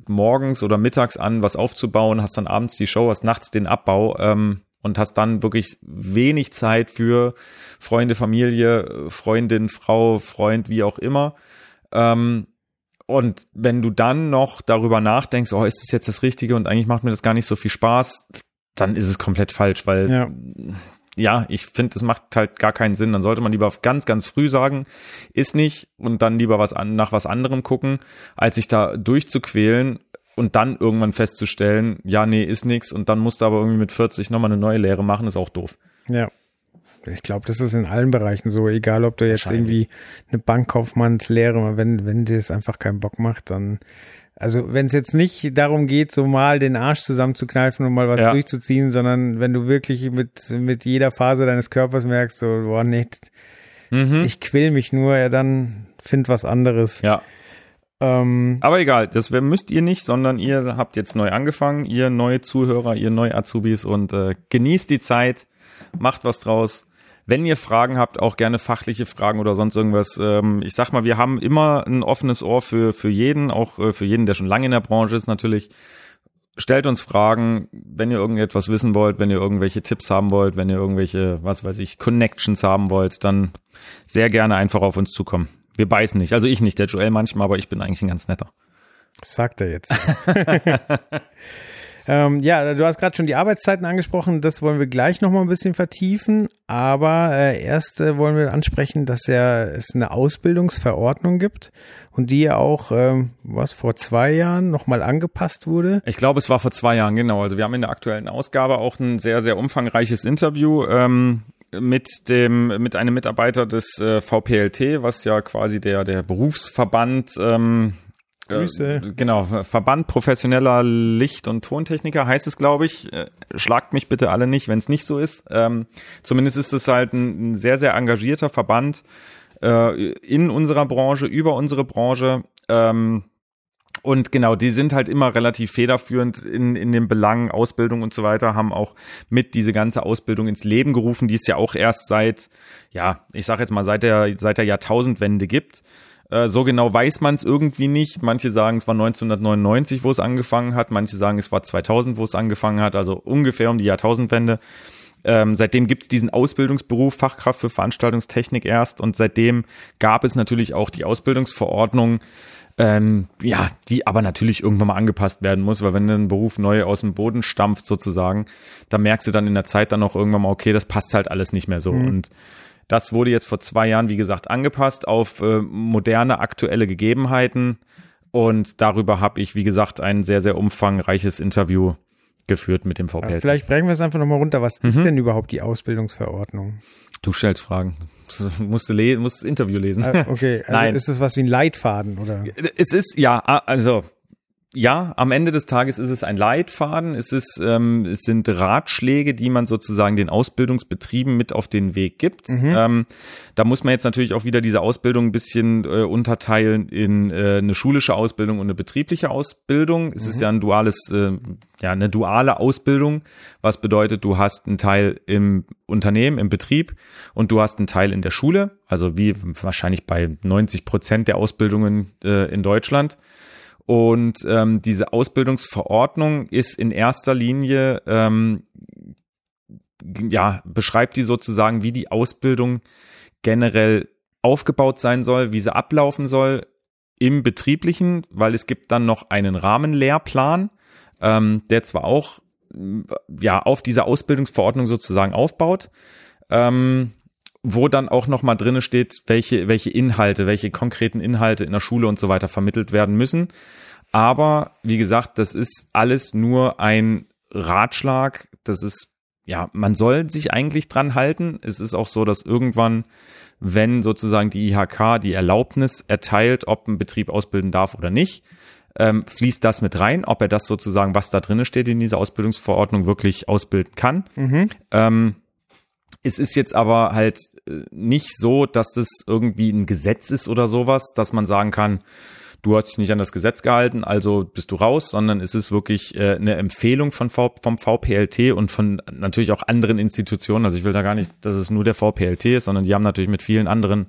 morgens oder mittags an, was aufzubauen, hast dann abends die Show, hast nachts den Abbau ähm, und hast dann wirklich wenig Zeit für Freunde, Familie, Freundin, Frau, Freund, wie auch immer. Ähm, und wenn du dann noch darüber nachdenkst, oh, ist das jetzt das Richtige und eigentlich macht mir das gar nicht so viel Spaß, dann ist es komplett falsch, weil ja ja, ich finde, es macht halt gar keinen Sinn. Dann sollte man lieber ganz, ganz früh sagen, ist nicht und dann lieber was an, nach was anderem gucken, als sich da durchzuquälen und dann irgendwann festzustellen, ja, nee, ist nix und dann musst du aber irgendwie mit 40 nochmal eine neue Lehre machen, ist auch doof. Ja. Ich glaube, das ist in allen Bereichen so, egal ob du jetzt irgendwie eine Bankkaufmannslehre, wenn, wenn dir das einfach keinen Bock macht, dann also wenn es jetzt nicht darum geht, so mal den Arsch zusammenzukneifen und mal was ja. durchzuziehen, sondern wenn du wirklich mit, mit jeder Phase deines Körpers merkst, so, boah, nee, mhm. ich quill mich nur, ja, dann find was anderes. Ja. Ähm, Aber egal, das müsst ihr nicht, sondern ihr habt jetzt neu angefangen, ihr neue Zuhörer, ihr neue Azubis und äh, genießt die Zeit, macht was draus. Wenn ihr Fragen habt, auch gerne fachliche Fragen oder sonst irgendwas. Ähm, ich sag mal, wir haben immer ein offenes Ohr für, für jeden, auch äh, für jeden, der schon lange in der Branche ist natürlich. Stellt uns Fragen, wenn ihr irgendetwas wissen wollt, wenn ihr irgendwelche Tipps haben wollt, wenn ihr irgendwelche, was weiß ich, Connections haben wollt, dann sehr gerne einfach auf uns zukommen. Wir beißen nicht. Also ich nicht, der Joel manchmal, aber ich bin eigentlich ein ganz netter. Das sagt er jetzt. (laughs) (laughs) Ähm, ja, du hast gerade schon die Arbeitszeiten angesprochen, das wollen wir gleich nochmal ein bisschen vertiefen, aber äh, erst äh, wollen wir ansprechen, dass ja es eine Ausbildungsverordnung gibt und die ja auch, ähm, was, vor zwei Jahren nochmal angepasst wurde. Ich glaube, es war vor zwei Jahren, genau. Also wir haben in der aktuellen Ausgabe auch ein sehr, sehr umfangreiches Interview ähm, mit dem mit einem Mitarbeiter des äh, VPLT, was ja quasi der der Berufsverband ähm, Grüße. Genau, Verband professioneller Licht- und Tontechniker heißt es, glaube ich. Äh, schlagt mich bitte alle nicht, wenn es nicht so ist. Ähm, zumindest ist es halt ein, ein sehr, sehr engagierter Verband äh, in unserer Branche, über unsere Branche. Ähm, und genau, die sind halt immer relativ federführend in, in den Belangen Ausbildung und so weiter, haben auch mit diese ganze Ausbildung ins Leben gerufen, die es ja auch erst seit, ja, ich sag jetzt mal, seit der, seit der Jahrtausendwende gibt. Äh, so genau weiß man es irgendwie nicht. Manche sagen, es war 1999, wo es angefangen hat. Manche sagen, es war 2000, wo es angefangen hat. Also ungefähr um die Jahrtausendwende. Ähm, seitdem gibt es diesen Ausbildungsberuf Fachkraft für Veranstaltungstechnik erst und seitdem gab es natürlich auch die Ausbildungsverordnung Ähm, ja, die aber natürlich irgendwann mal angepasst werden muss, weil wenn ein Beruf neu aus dem Boden stampft sozusagen, da merkst du dann in der Zeit dann auch irgendwann mal, okay, das passt halt alles nicht mehr so. Mhm. Und das wurde jetzt vor zwei Jahren, wie gesagt, angepasst auf äh, moderne, aktuelle Gegebenheiten. Und darüber habe ich, wie gesagt, ein sehr, sehr umfangreiches Interview geführt mit dem VPL. Vielleicht brechen wir es einfach nochmal runter. Was mhm. ist denn überhaupt die Ausbildungsverordnung? Du stellst Fragen. (laughs) Du musst, le musst das Interview lesen. Ah, okay, also (laughs) Nein. ist es was wie ein Leitfaden, oder? Es ist, ja, also ja, am Ende des Tages ist es ein Leitfaden, es, ist, ähm, es sind Ratschläge, die man sozusagen den Ausbildungsbetrieben mit auf den Weg gibt. Mhm. Ähm, da muss man jetzt natürlich auch wieder diese Ausbildung ein bisschen äh, unterteilen in äh, eine schulische Ausbildung und eine betriebliche Ausbildung. Es mhm. ist ja ein duales, äh, ja, eine duale Ausbildung, was bedeutet, du hast einen Teil im Unternehmen, im Betrieb und du hast einen Teil in der Schule, also wie wahrscheinlich bei 90 Prozent der Ausbildungen äh, in Deutschland. Und ähm, diese Ausbildungsverordnung ist in erster Linie, ähm, ja, beschreibt die sozusagen, wie die Ausbildung generell aufgebaut sein soll, wie sie ablaufen soll im betrieblichen, weil es gibt dann noch einen Rahmenlehrplan, ähm, der zwar auch ja auf dieser Ausbildungsverordnung sozusagen aufbaut, ähm, wo dann auch noch mal drinne steht, welche welche Inhalte, welche konkreten Inhalte in der Schule und so weiter vermittelt werden müssen. Aber wie gesagt, das ist alles nur ein Ratschlag. Das ist ja, man soll sich eigentlich dran halten. Es ist auch so, dass irgendwann, wenn sozusagen die IHK die Erlaubnis erteilt, ob ein Betrieb ausbilden darf oder nicht, ähm, fließt das mit rein, ob er das sozusagen, was da drinnen steht in dieser Ausbildungsverordnung, wirklich ausbilden kann. Mhm. Ähm, es ist jetzt aber halt äh, nicht so, dass das irgendwie ein Gesetz ist oder sowas, dass man sagen kann, du hast dich nicht an das Gesetz gehalten, also bist du raus, sondern es ist wirklich äh, eine Empfehlung von v, vom VPLT und von natürlich auch anderen Institutionen. Also ich will da gar nicht, dass es nur der VPLT ist, sondern die haben natürlich mit vielen anderen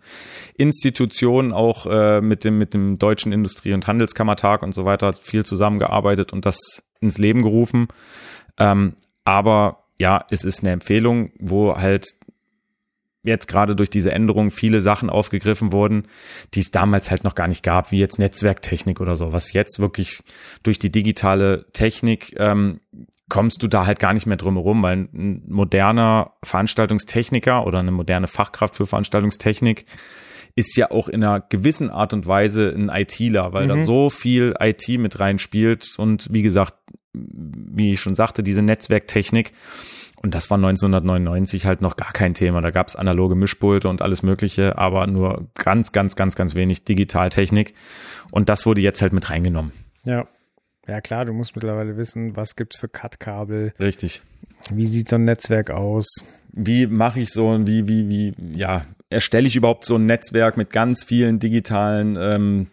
Institutionen auch äh, mit dem mit dem deutschen Industrie- und Handelskammertag und so weiter viel zusammengearbeitet und das ins Leben gerufen. Ähm, aber ja, es ist eine Empfehlung, wo halt jetzt gerade durch diese Änderung viele Sachen aufgegriffen wurden, die es damals halt noch gar nicht gab, wie jetzt Netzwerktechnik oder so. Was jetzt wirklich durch die digitale Technik ähm, kommst du da halt gar nicht mehr drum herum, weil ein moderner Veranstaltungstechniker oder eine moderne Fachkraft für Veranstaltungstechnik ist ja auch in einer gewissen Art und Weise ein ITler, weil mhm. da so viel IT mit reinspielt und wie gesagt, wie ich schon sagte, diese Netzwerktechnik und das war 1999 halt noch gar kein Thema. Da gab es analoge Mischpulte und alles Mögliche, aber nur ganz, ganz, ganz, ganz wenig Digitaltechnik. Und das wurde jetzt halt mit reingenommen. Ja. Ja klar, du musst mittlerweile wissen, was gibt's für Cut-Kabel. Richtig. Wie sieht so ein Netzwerk aus? Wie mache ich so ein, wie, wie, wie, ja, erstelle ich überhaupt so ein Netzwerk mit ganz vielen digitalen ähm,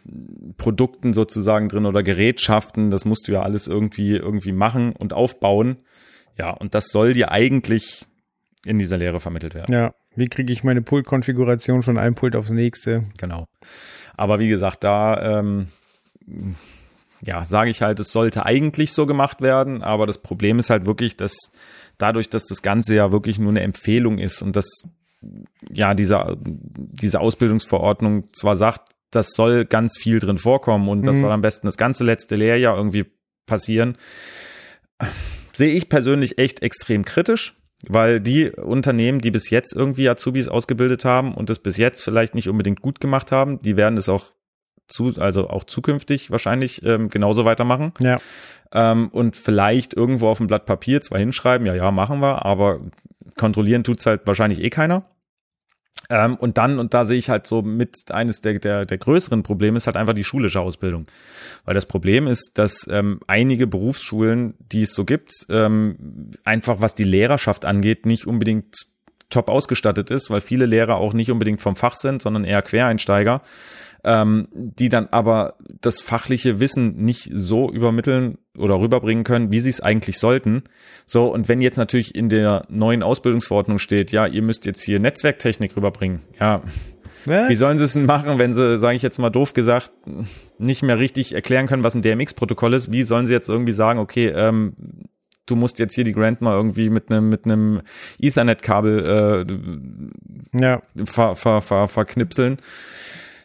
Produkten sozusagen drin oder Gerätschaften? Das musst du ja alles irgendwie, irgendwie machen und aufbauen. Ja, und das soll dir eigentlich in dieser Lehre vermittelt werden. Ja, wie kriege ich meine Pult-Konfiguration von einem Pult aufs nächste? Genau. Aber wie gesagt, da ähm, ja, sage ich halt, es sollte eigentlich so gemacht werden, aber das Problem ist halt wirklich, dass dadurch, dass das Ganze ja wirklich nur eine Empfehlung ist und dass ja diese, diese Ausbildungsverordnung zwar sagt, das soll ganz viel drin vorkommen und mhm. das soll am besten das ganze letzte Lehrjahr irgendwie passieren sehe ich persönlich echt extrem kritisch, weil die Unternehmen, die bis jetzt irgendwie Azubis ausgebildet haben und das bis jetzt vielleicht nicht unbedingt gut gemacht haben, die werden es auch zu, also auch zukünftig wahrscheinlich ähm, genauso weitermachen. Ja. Ähm, und vielleicht irgendwo auf dem Blatt Papier zwar hinschreiben, ja, ja, machen wir, aber kontrollieren tut's halt wahrscheinlich eh keiner. Ähm, und dann, und da sehe ich halt so mit eines der, der, der größeren Probleme ist halt einfach die schulische Ausbildung. Weil das Problem ist, dass ähm, einige Berufsschulen, die es so gibt, ähm, einfach was die Lehrerschaft angeht, nicht unbedingt top ausgestattet ist, weil viele Lehrer auch nicht unbedingt vom Fach sind, sondern eher Quereinsteiger ähm, die dann aber das fachliche Wissen nicht so übermitteln oder rüberbringen können, wie sie es eigentlich sollten. So, und wenn jetzt natürlich in der neuen Ausbildungsverordnung steht, ja, ihr müsst jetzt hier Netzwerktechnik rüberbringen, ja, was? Wie sollen sie es denn machen, wenn sie, sage ich jetzt mal doof gesagt, nicht mehr richtig erklären können, was ein DMX-Protokoll ist? Wie sollen sie jetzt irgendwie sagen, okay, ähm, du musst jetzt hier die Grant mal irgendwie mit einem mit einem Ethernet-Kabel äh, ja. ver, ver, ver, verknipseln?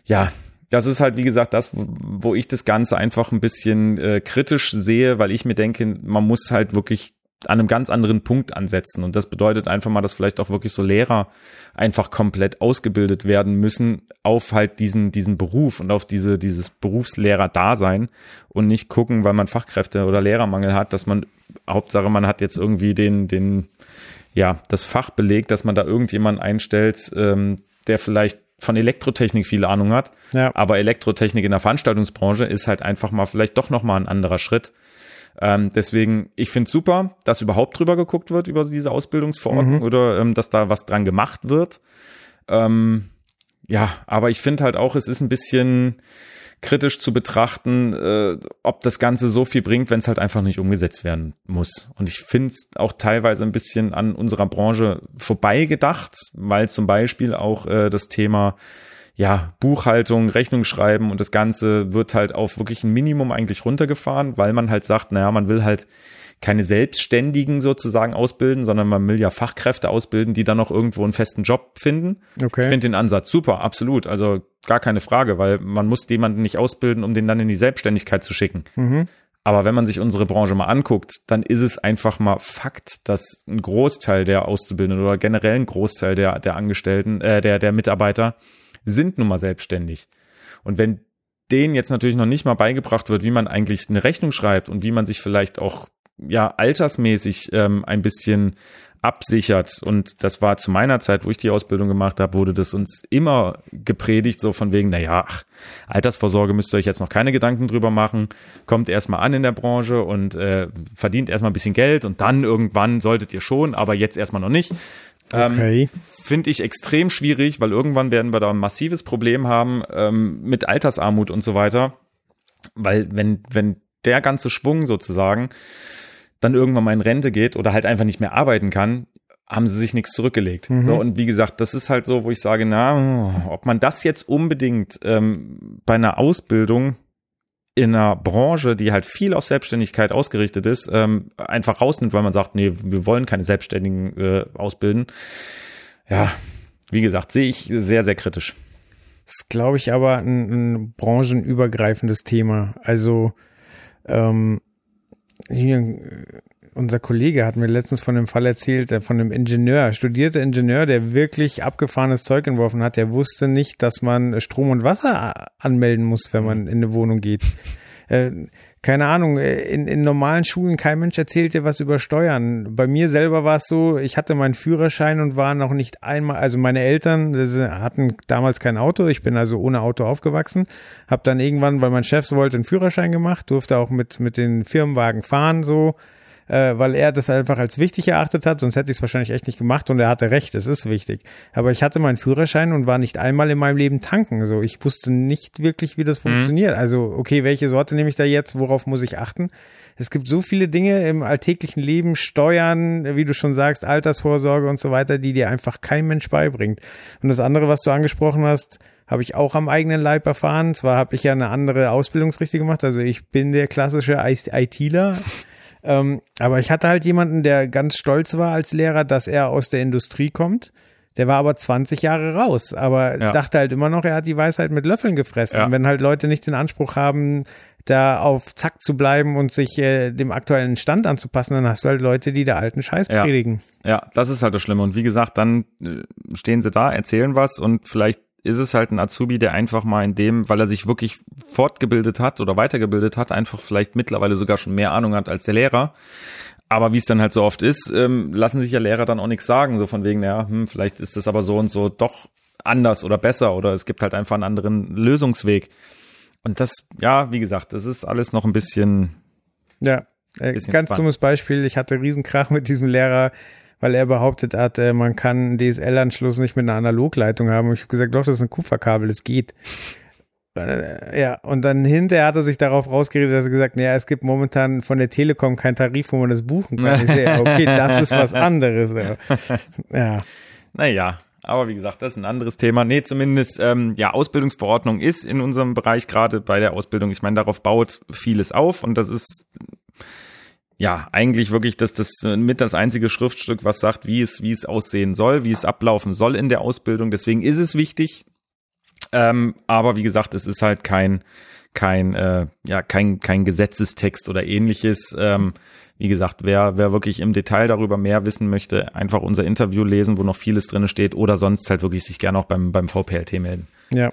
Ja, das ist halt, wie gesagt, das, wo ich das Ganze einfach ein bisschen äh, kritisch sehe, weil ich mir denke, man muss halt wirklich an einem ganz anderen Punkt ansetzen. Und das bedeutet einfach mal, dass vielleicht auch wirklich so Lehrer einfach komplett ausgebildet werden müssen auf halt diesen, diesen Beruf und auf diese, dieses Berufslehrer-Dasein und nicht gucken, weil man Fachkräfte oder Lehrermangel hat, dass man, Hauptsache man hat jetzt irgendwie den, den, ja, das Fach belegt, dass man da irgendjemanden einstellt, ähm, der vielleicht von Elektrotechnik viel Ahnung hat. Ja. Aber Elektrotechnik in der Veranstaltungsbranche ist halt einfach mal vielleicht doch nochmal ein anderer Schritt. Ähm, deswegen, ich finde super, dass überhaupt drüber geguckt wird über diese Ausbildungsverordnung mhm. oder ähm, dass da was dran gemacht wird. Ähm, ja, aber ich finde halt auch, es ist ein bisschen kritisch zu betrachten, äh, ob das Ganze so viel bringt, wenn es halt einfach nicht umgesetzt werden muss. Und ich finde es auch teilweise ein bisschen an unserer Branche vorbeigedacht, weil zum Beispiel auch äh, das Thema ja, Buchhaltung, Rechnung schreiben und das Ganze wird halt auf wirklich ein Minimum eigentlich runtergefahren, weil man halt sagt, naja, man will halt keine Selbstständigen sozusagen ausbilden, sondern man will ja Fachkräfte ausbilden, die dann noch irgendwo einen festen Job finden. Okay. Ich finde den Ansatz super, absolut. Also gar keine Frage, weil man muss jemanden nicht ausbilden, um den dann in die Selbstständigkeit zu schicken. Mhm. Aber wenn man sich unsere Branche mal anguckt, dann ist es einfach mal Fakt, dass ein Großteil der Auszubildenden oder generell ein Großteil der, der Angestellten, äh, der, der Mitarbeiter sind nun mal selbstständig. Und wenn denen jetzt natürlich noch nicht mal beigebracht wird, wie man eigentlich eine Rechnung schreibt und wie man sich vielleicht auch ja altersmäßig ähm, ein bisschen absichert. Und das war zu meiner Zeit, wo ich die Ausbildung gemacht habe, wurde das uns immer gepredigt, so von wegen, na ja, ach, Altersvorsorge müsst ihr euch jetzt noch keine Gedanken drüber machen, kommt erstmal an in der Branche und äh, verdient erstmal ein bisschen Geld und dann irgendwann solltet ihr schon, aber jetzt erstmal noch nicht. Ähm, okay. Finde ich extrem schwierig, weil irgendwann werden wir da ein massives Problem haben ähm, mit Altersarmut und so weiter. Weil wenn, wenn der ganze Schwung sozusagen dann irgendwann mal in Rente geht oder halt einfach nicht mehr arbeiten kann, haben sie sich nichts zurückgelegt. Mhm. So, und wie gesagt, das ist halt so, wo ich sage, na, ob man das jetzt unbedingt ähm, bei einer Ausbildung in einer Branche, die halt viel auf Selbstständigkeit ausgerichtet ist, ähm, einfach rausnimmt, weil man sagt, nee, wir wollen keine Selbstständigen äh, ausbilden. Ja, wie gesagt, sehe ich sehr, sehr kritisch. Das ist, glaube ich, aber ein, ein branchenübergreifendes Thema. Also ähm, hier, unser Kollege hat mir letztens von dem Fall erzählt, von einem Ingenieur, studierter Ingenieur, der wirklich abgefahrenes Zeug entworfen hat. Der wusste nicht, dass man Strom und Wasser anmelden muss, wenn man in eine Wohnung geht. Äh, keine Ahnung, in, in normalen Schulen kein Mensch erzählt dir was über Steuern. Bei mir selber war es so, ich hatte meinen Führerschein und war noch nicht einmal, also meine Eltern hatten damals kein Auto, ich bin also ohne Auto aufgewachsen, habe dann irgendwann, weil mein Chef so wollte, einen Führerschein gemacht, durfte auch mit, mit den Firmenwagen fahren so äh, weil er das einfach als wichtig erachtet hat, sonst hätte ich es wahrscheinlich echt nicht gemacht und er hatte recht, es ist wichtig. Aber ich hatte meinen Führerschein und war nicht einmal in meinem Leben tanken. So, ich wusste nicht wirklich, wie das mhm. funktioniert. Also, okay, welche Sorte nehme ich da jetzt? Worauf muss ich achten? Es gibt so viele Dinge im alltäglichen Leben, Steuern, wie du schon sagst, Altersvorsorge und so weiter, die dir einfach kein Mensch beibringt. Und das andere, was du angesprochen hast, habe ich auch am eigenen Leib erfahren. Zwar habe ich ja eine andere Ausbildungsrichtung gemacht, also ich bin der klassische ITler. Ähm, aber ich hatte halt jemanden, der ganz stolz war als Lehrer, dass er aus der Industrie kommt. Der war aber 20 Jahre raus, aber ja. dachte halt immer noch, er hat die Weisheit mit Löffeln gefressen. Ja. Wenn halt Leute nicht den Anspruch haben, da auf Zack zu bleiben und sich äh, dem aktuellen Stand anzupassen, dann hast du halt Leute, die der alten Scheiß ja. predigen. Ja, das ist halt das Schlimme. Und wie gesagt, dann äh, stehen sie da, erzählen was und vielleicht ist es halt ein Azubi, der einfach mal in dem, weil er sich wirklich fortgebildet hat oder weitergebildet hat, einfach vielleicht mittlerweile sogar schon mehr Ahnung hat als der Lehrer. Aber wie es dann halt so oft ist, ähm, lassen sich ja Lehrer dann auch nichts sagen, so von wegen, ja, hm, vielleicht ist das aber so und so doch anders oder besser oder es gibt halt einfach einen anderen Lösungsweg. Und das, ja, wie gesagt, das ist alles noch ein bisschen. Ja, äh, ganz spannend. dummes Beispiel. Ich hatte Riesenkrach mit diesem Lehrer weil er behauptet hat, äh, man kann einen DSL-Anschluss nicht mit einer Analogleitung haben. Und ich habe gesagt, doch, das ist ein Kupferkabel, das geht. Äh, ja, und dann hinterher hat er sich darauf rausgeredet, dass er gesagt, naja, es gibt momentan von der Telekom keinen Tarif, wo man das buchen kann. Ich sehe, okay, (laughs) das ist was anderes. (laughs) Ja. Naja, aber wie gesagt, das ist ein anderes Thema. Nee, zumindest, ähm, ja, Ausbildungsverordnung ist in unserem Bereich gerade bei der Ausbildung. Ich meine, darauf baut vieles auf und das ist ja, eigentlich wirklich das, das mit das einzige Schriftstück, was sagt, wie es, wie es aussehen soll, wie es ablaufen soll in der Ausbildung. Deswegen ist es wichtig. Ähm, aber wie gesagt, es ist halt kein, kein, äh, ja, kein, kein Gesetzestext oder ähnliches. Ähm, wie gesagt, wer, wer wirklich im Detail darüber mehr wissen möchte, einfach unser Interview lesen, wo noch vieles drin steht oder sonst halt wirklich sich gerne auch beim, beim VPLT melden. Ja.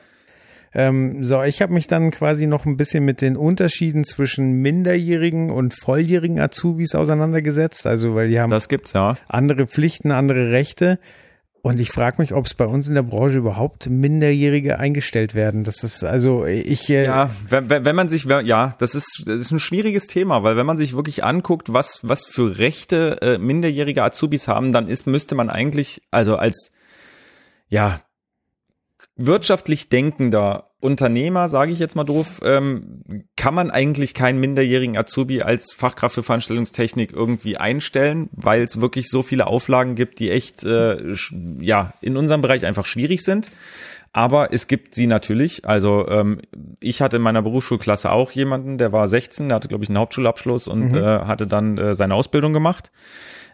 Ähm, so, ich habe mich dann quasi noch ein bisschen mit den Unterschieden zwischen minderjährigen und volljährigen Azubis auseinandergesetzt. Also, weil die haben das gibt's ja andere Pflichten, andere Rechte. Und ich frage mich, ob es bei uns in der Branche überhaupt Minderjährige eingestellt werden. Das ist also ich. Äh ja, wenn, wenn man sich, ja, das ist, das ist ein schwieriges Thema, weil wenn man sich wirklich anguckt, was was für Rechte äh, minderjährige Azubis haben, dann ist müsste man eigentlich also als ja wirtschaftlich denkender Unternehmer, sage ich jetzt mal doof, ähm, kann man eigentlich keinen minderjährigen Azubi als Fachkraft für Veranstaltungstechnik irgendwie einstellen, weil es wirklich so viele Auflagen gibt, die echt äh, ja in unserem Bereich einfach schwierig sind. Aber es gibt sie natürlich. Also ähm, ich hatte in meiner Berufsschulklasse auch jemanden, der war 16, der hatte glaube ich einen Hauptschulabschluss und mhm. äh, hatte dann äh, seine Ausbildung gemacht.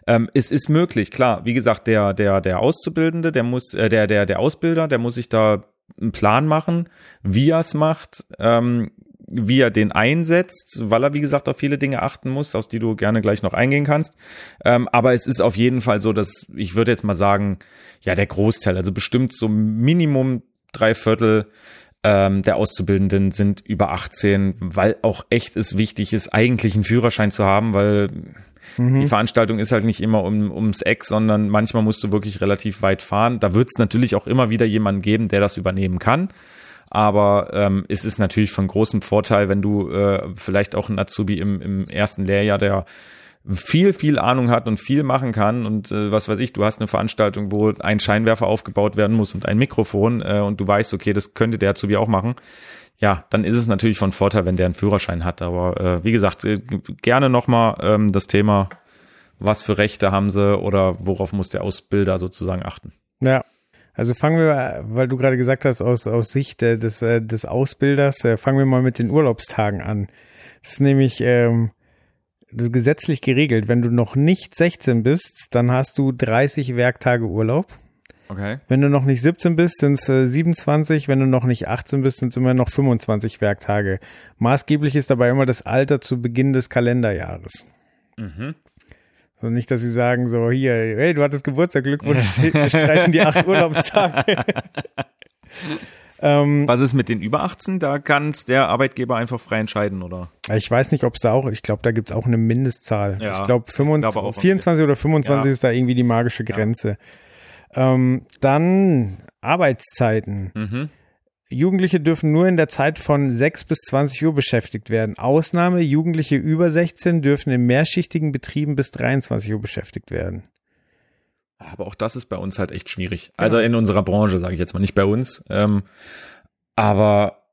Ähm, es ist möglich, klar. Wie gesagt, der der der Auszubildende, der muss äh, der der der Ausbilder, der muss sich da einen Plan machen, wie er es macht, ähm, wie er den einsetzt, weil er, wie gesagt, auf viele Dinge achten muss, auf die du gerne gleich noch eingehen kannst. Ähm, aber es ist auf jeden Fall so, dass ich würde jetzt mal sagen, ja, der Großteil, also bestimmt so Minimum drei Viertel ähm, der Auszubildenden sind über 18, weil auch echt es wichtig ist, eigentlich einen Führerschein zu haben, weil Mhm. Die Veranstaltung ist halt nicht immer um, ums Eck, sondern manchmal musst du wirklich relativ weit fahren. Da wird es natürlich auch immer wieder jemanden geben, der das übernehmen kann. Aber ähm, es ist natürlich von großem Vorteil, wenn du äh, vielleicht auch einen Azubi im, im ersten Lehrjahr, der viel, viel Ahnung hat und viel machen kann und äh, was weiß ich, du hast eine Veranstaltung, wo ein Scheinwerfer aufgebaut werden muss und ein Mikrofon äh, und du weißt, okay, das könnte der Azubi auch machen ja, dann ist es natürlich von Vorteil, wenn der einen Führerschein hat. Aber äh, wie gesagt, äh, gerne nochmal ähm, das Thema, was für Rechte haben sie oder worauf muss der Ausbilder sozusagen achten. Ja. Also fangen wir, weil du gerade gesagt hast, aus, aus Sicht äh, des, äh, des Ausbilders, äh, fangen wir mal mit den Urlaubstagen an. Das ist nämlich ähm, das gesetzlich geregelt. Wenn du noch nicht 16 bist, dann hast du 30 Werktage Urlaub. Okay. Wenn du noch nicht 17 bist, sind es äh, 27. Wenn du noch nicht 18 bist, sind es immer noch 25 Werktage. Maßgeblich ist dabei immer das Alter zu Beginn des Kalenderjahres. Mhm. So nicht, dass sie sagen so, hier, hey, du hattest Geburtstag, Glückwunsch, (laughs) wir streichen die acht Urlaubstage. (laughs) ähm, Was ist mit den über 18? Da kann der Arbeitgeber einfach frei entscheiden, oder? Ich weiß nicht, ob es da auch, ich glaube, da gibt es auch eine Mindestzahl. Ja, ich glaube, 24 oder 25 ja. ist da irgendwie die magische Grenze. Ja. Ähm, dann Arbeitszeiten. Mhm. Jugendliche dürfen nur in der Zeit von 6 bis 20 Uhr beschäftigt werden. Ausnahme, Jugendliche über 16 dürfen in mehrschichtigen Betrieben bis 23 Uhr beschäftigt werden. Aber auch das ist bei uns halt echt schwierig. Also in unserer Branche, sage ich jetzt mal, nicht bei uns. Ähm, aber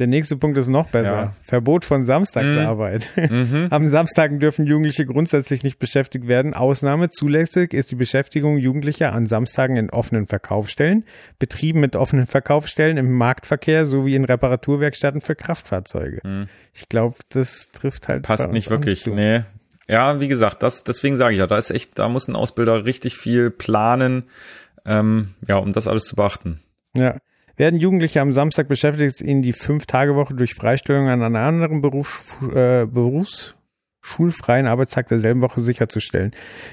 der nächste Punkt ist noch besser. Ja. Verbot von Samstagsarbeit. Mhm. (laughs) Am Samstagen dürfen Jugendliche grundsätzlich nicht beschäftigt werden. Ausnahme zulässig ist die Beschäftigung Jugendlicher an Samstagen in offenen Verkaufsstellen, Betrieben mit offenen Verkaufsstellen im Marktverkehr sowie in Reparaturwerkstätten für Kraftfahrzeuge. Mhm. Ich glaube, das trifft halt. Passt nicht wirklich. Zu. Nee. Ja, wie gesagt, das, deswegen sage ich ja, da ist echt, da muss ein Ausbilder richtig viel planen, ähm, ja, um das alles zu beachten. Ja. Werden Jugendliche am Samstag beschäftigt, ihnen die Fünf-Tage-Woche durch Freistellung an einer anderen Beruf, äh, Berufs Arbeitstag derselben Woche sicherzustellen.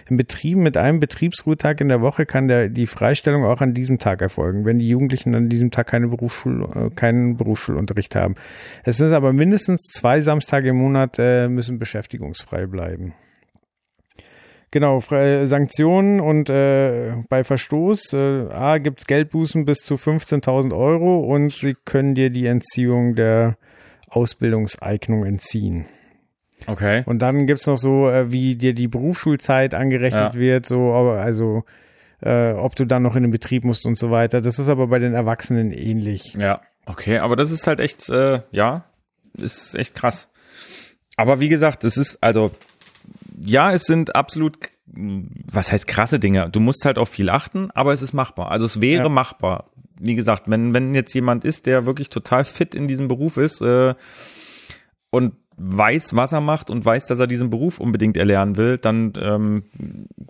In Betrieben mit einem Betriebsruhetag in der Woche kann der, die Freistellung auch an diesem Tag erfolgen, wenn die Jugendlichen an diesem Tag keine Berufsschul, äh, keinen Berufsschulunterricht haben. Es sind aber mindestens zwei Samstage im Monat äh, müssen beschäftigungsfrei bleiben. Genau, Sanktionen und äh, bei Verstoß äh, A gibt es Geldbußen bis zu 15.000 Euro und sie können dir die Entziehung der Ausbildungseignung entziehen. Okay. Und dann gibt's noch so, äh, wie dir die Berufsschulzeit angerechnet ja. wird, so, also äh, ob du dann noch in den Betrieb musst und so weiter. Das ist aber bei den Erwachsenen ähnlich. Ja, okay, aber das ist halt echt, äh, ja, ist echt krass. Aber wie gesagt, es ist, also ja, es sind absolut, was heißt krasse Dinge. Du musst halt auf viel achten, aber es ist machbar. Also es wäre ja. machbar. Wie gesagt, wenn, wenn jetzt jemand ist, der wirklich total fit in diesem Beruf ist äh, und weiß, was er macht und weiß, dass er diesen Beruf unbedingt erlernen will, dann ähm,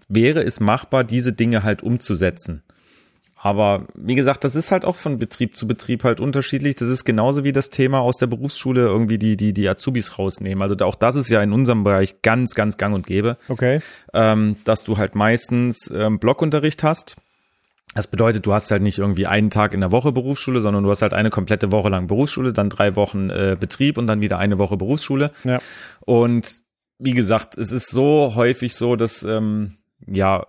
wäre es machbar, diese Dinge halt umzusetzen. Aber wie gesagt, das ist halt auch von Betrieb zu Betrieb halt unterschiedlich. Das ist genauso wie das Thema aus der Berufsschule irgendwie die, die, die Azubis rausnehmen. Also auch das ist ja in unserem Bereich ganz, ganz gang und gäbe. Okay. Ähm, dass du halt meistens ähm, Blockunterricht hast. Das bedeutet, du hast halt nicht irgendwie einen Tag in der Woche Berufsschule, sondern du hast halt eine komplette Woche lang Berufsschule, dann drei Wochen äh, Betrieb und dann wieder eine Woche Berufsschule. Ja. Und wie gesagt, es ist so häufig so, dass ähm, ja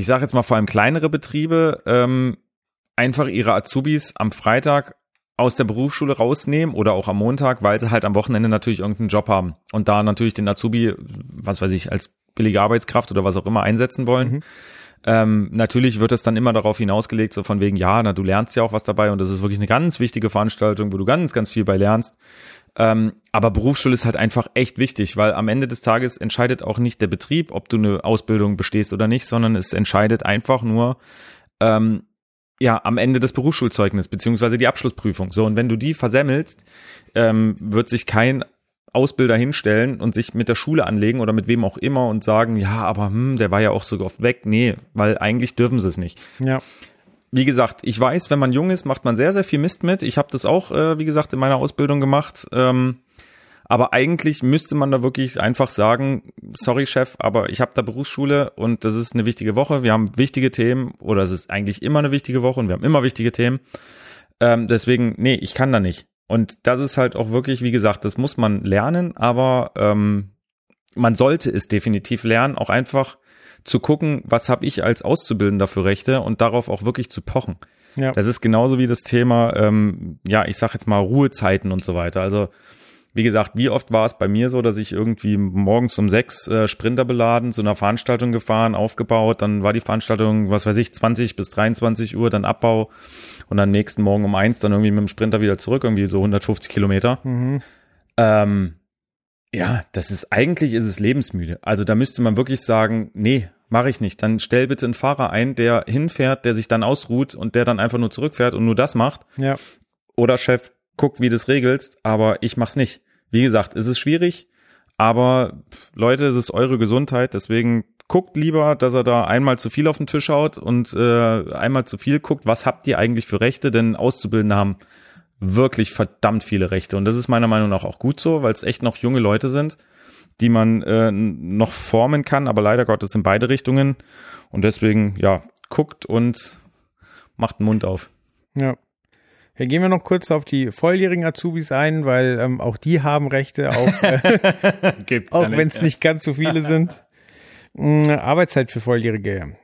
ich sage jetzt mal vor allem kleinere Betriebe, ähm, einfach ihre Azubis am Freitag aus der Berufsschule rausnehmen oder auch am Montag, weil sie halt am Wochenende natürlich irgendeinen Job haben und da natürlich den Azubi, was weiß ich, als billige Arbeitskraft oder was auch immer einsetzen wollen. Mhm. Ähm, natürlich wird es dann immer darauf hinausgelegt, so von wegen, ja, na, du lernst ja auch was dabei und das ist wirklich eine ganz wichtige Veranstaltung, wo du ganz, ganz viel bei lernst. Ähm, aber Berufsschule ist halt einfach echt wichtig, weil am Ende des Tages entscheidet auch nicht der Betrieb, ob du eine Ausbildung bestehst oder nicht, sondern es entscheidet einfach nur, ähm, ja, am Ende des Berufsschulzeugnis, beziehungsweise die Abschlussprüfung. So, und wenn du die versemmelst, ähm, wird sich kein Ausbilder hinstellen und sich mit der Schule anlegen oder mit wem auch immer und sagen, ja, aber hm, der war ja auch so oft weg. Nee, weil eigentlich dürfen sie es nicht. Ja wie gesagt, ich weiß, wenn man jung ist, macht man sehr, sehr viel Mist mit. Ich habe das auch, äh, wie gesagt, in meiner Ausbildung gemacht. Ähm, aber eigentlich müsste man da wirklich einfach sagen, sorry Chef, aber ich habe da Berufsschule und das ist eine wichtige Woche. Wir haben wichtige Themen oder es ist eigentlich immer eine wichtige Woche und wir haben immer wichtige Themen. Ähm, deswegen, nee, ich kann da nicht. Und das ist halt auch wirklich, wie gesagt, das muss man lernen, aber ähm, man sollte es definitiv lernen, auch einfach zu gucken, was habe ich als Auszubildender für Rechte und darauf auch wirklich zu pochen. Ja. Das ist genauso wie das Thema, ähm, ja, ich sag jetzt mal Ruhezeiten und so weiter. Also wie gesagt, wie oft war es bei mir so, dass ich irgendwie morgens um sechs äh, Sprinter beladen zu einer Veranstaltung gefahren, aufgebaut, dann war die Veranstaltung, was weiß ich, 20 bis 23 Uhr, dann Abbau und dann nächsten Morgen um eins dann irgendwie mit dem Sprinter wieder zurück, irgendwie so 150 Kilometer. Mhm. Ähm, ja, das ist eigentlich ist es lebensmüde. Also da müsste man wirklich sagen, nee, mache ich nicht. Dann stell bitte einen Fahrer ein, der hinfährt, der sich dann ausruht und der dann einfach nur zurückfährt und nur das macht. Ja. Oder Chef, guck, wie du das regelst, aber ich mach's nicht. Wie gesagt, es ist schwierig, aber Leute, es ist eure Gesundheit, deswegen guckt lieber, dass er da einmal zu viel auf den Tisch haut und äh, einmal zu viel guckt, was habt ihr eigentlich für Rechte, denn Auszubildende haben wirklich verdammt viele Rechte. Und das ist meiner Meinung nach auch gut so, weil es echt noch junge Leute sind, die man äh, noch formen kann, aber leider Gottes in beide Richtungen. Und deswegen, ja, guckt und macht den Mund auf. Ja. Hier gehen wir noch kurz auf die volljährigen Azubis ein, weil ähm, auch die haben Rechte, auch, äh, (laughs) auch wenn es ja. nicht ganz so viele sind. Mhm, Arbeitszeit für Volljährige.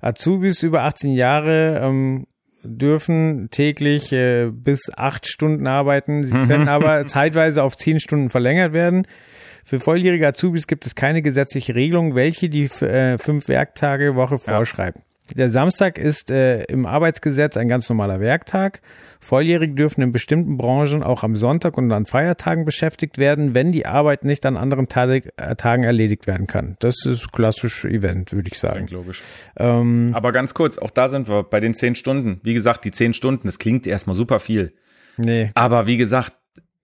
Azubis über 18 Jahre ähm, dürfen täglich äh, bis acht Stunden arbeiten. Sie können aber (laughs) zeitweise auf zehn Stunden verlängert werden. Für volljährige Azubis gibt es keine gesetzliche Regelung, welche die äh, fünf Werktage Woche vorschreibt. Ja. Der Samstag ist äh, im Arbeitsgesetz ein ganz normaler Werktag. Volljährige dürfen in bestimmten Branchen auch am Sonntag und an Feiertagen beschäftigt werden, wenn die Arbeit nicht an anderen äh, Tagen erledigt werden kann. Das ist klassisch Event, würde ich sagen. Klingt logisch. Ähm, Aber ganz kurz, auch da sind wir bei den zehn Stunden. Wie gesagt, die zehn Stunden, das klingt erstmal super viel. Nee. Aber wie gesagt,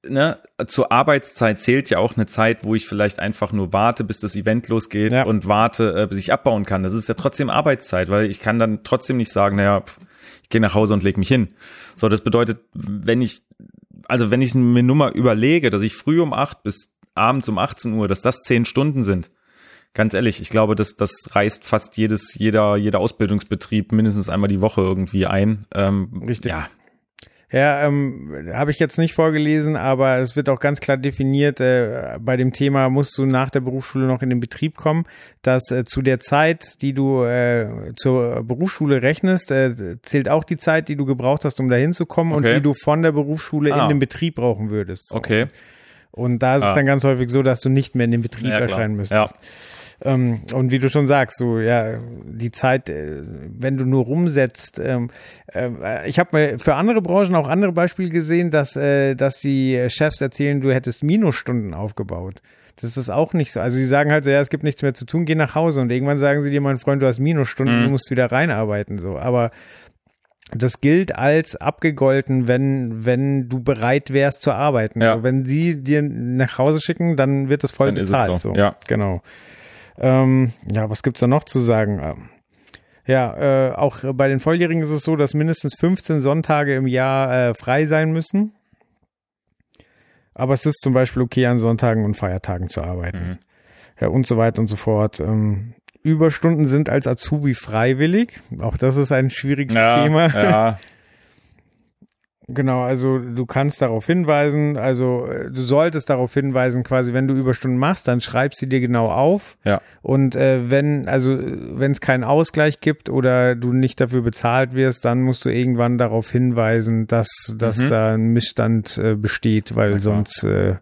ne, zur Arbeitszeit zählt ja auch eine Zeit, wo ich vielleicht einfach nur warte, bis das Event losgeht ja. und warte, äh, bis ich abbauen kann. Das ist ja trotzdem Arbeitszeit, weil ich kann dann trotzdem nicht sagen, naja, pff, ich gehe nach Hause und leg mich hin. So, das bedeutet, wenn ich, also wenn ich mir nur mal überlege, dass ich früh um acht bis abends um 18 Uhr, dass das zehn Stunden sind, ganz ehrlich, ich glaube, das, das reißt fast jedes, jeder, jeder Ausbildungsbetrieb mindestens einmal die Woche irgendwie ein. Ähm, Richtig. Ja, ja, ähm, habe ich jetzt nicht vorgelesen, aber es wird auch ganz klar definiert, äh, bei dem Thema musst du nach der Berufsschule noch in den Betrieb kommen, dass äh, zu der Zeit, die du äh, zur Berufsschule rechnest, äh, zählt auch die Zeit, die du gebraucht hast, um da hinzukommen okay. und die du von der Berufsschule ah. in den Betrieb brauchen würdest. So. Okay. Und da ist ah. es dann ganz häufig so, dass du nicht mehr in den Betrieb ja, erscheinen müsstest. Ja. Ähm, und wie du schon sagst, so ja, die Zeit, äh, wenn du nur rumsetzt. Ähm, äh, ich habe mir für andere Branchen auch andere Beispiele gesehen, dass, äh, dass die Chefs erzählen, du hättest Minusstunden aufgebaut. Das ist auch nicht so. Also sie sagen halt so, ja, es gibt nichts mehr zu tun, geh nach Hause. Und irgendwann sagen sie dir, mein Freund, du hast Minusstunden, mhm. du musst wieder reinarbeiten. So, aber das gilt als abgegolten, wenn, wenn du bereit wärst zu arbeiten. Ja. Also wenn sie dir nach Hause schicken, dann wird das voll dann bezahlt. so. so. Ja, genau. Ähm, ja, was gibt's da noch zu sagen? Ähm, Ja, äh, auch bei den Volljährigen ist es so, dass mindestens 15 Sonntage im Jahr äh, frei sein müssen. Aber es ist zum Beispiel okay, an Sonntagen und Feiertagen zu arbeiten. Mhm. Ja, und so weiter und so fort. Ähm, Überstunden sind als Azubi freiwillig. Auch das ist ein schwieriges ja, Thema. Ja, (laughs) Genau, also du kannst darauf hinweisen, also äh, du solltest darauf hinweisen, quasi, wenn du Überstunden machst, dann schreib sie dir genau auf. Ja. Und äh, wenn, also wenn es keinen Ausgleich gibt oder du nicht dafür bezahlt wirst, dann musst du irgendwann darauf hinweisen, dass, dass Mhm. da ein Missstand äh, besteht, weil sonst äh,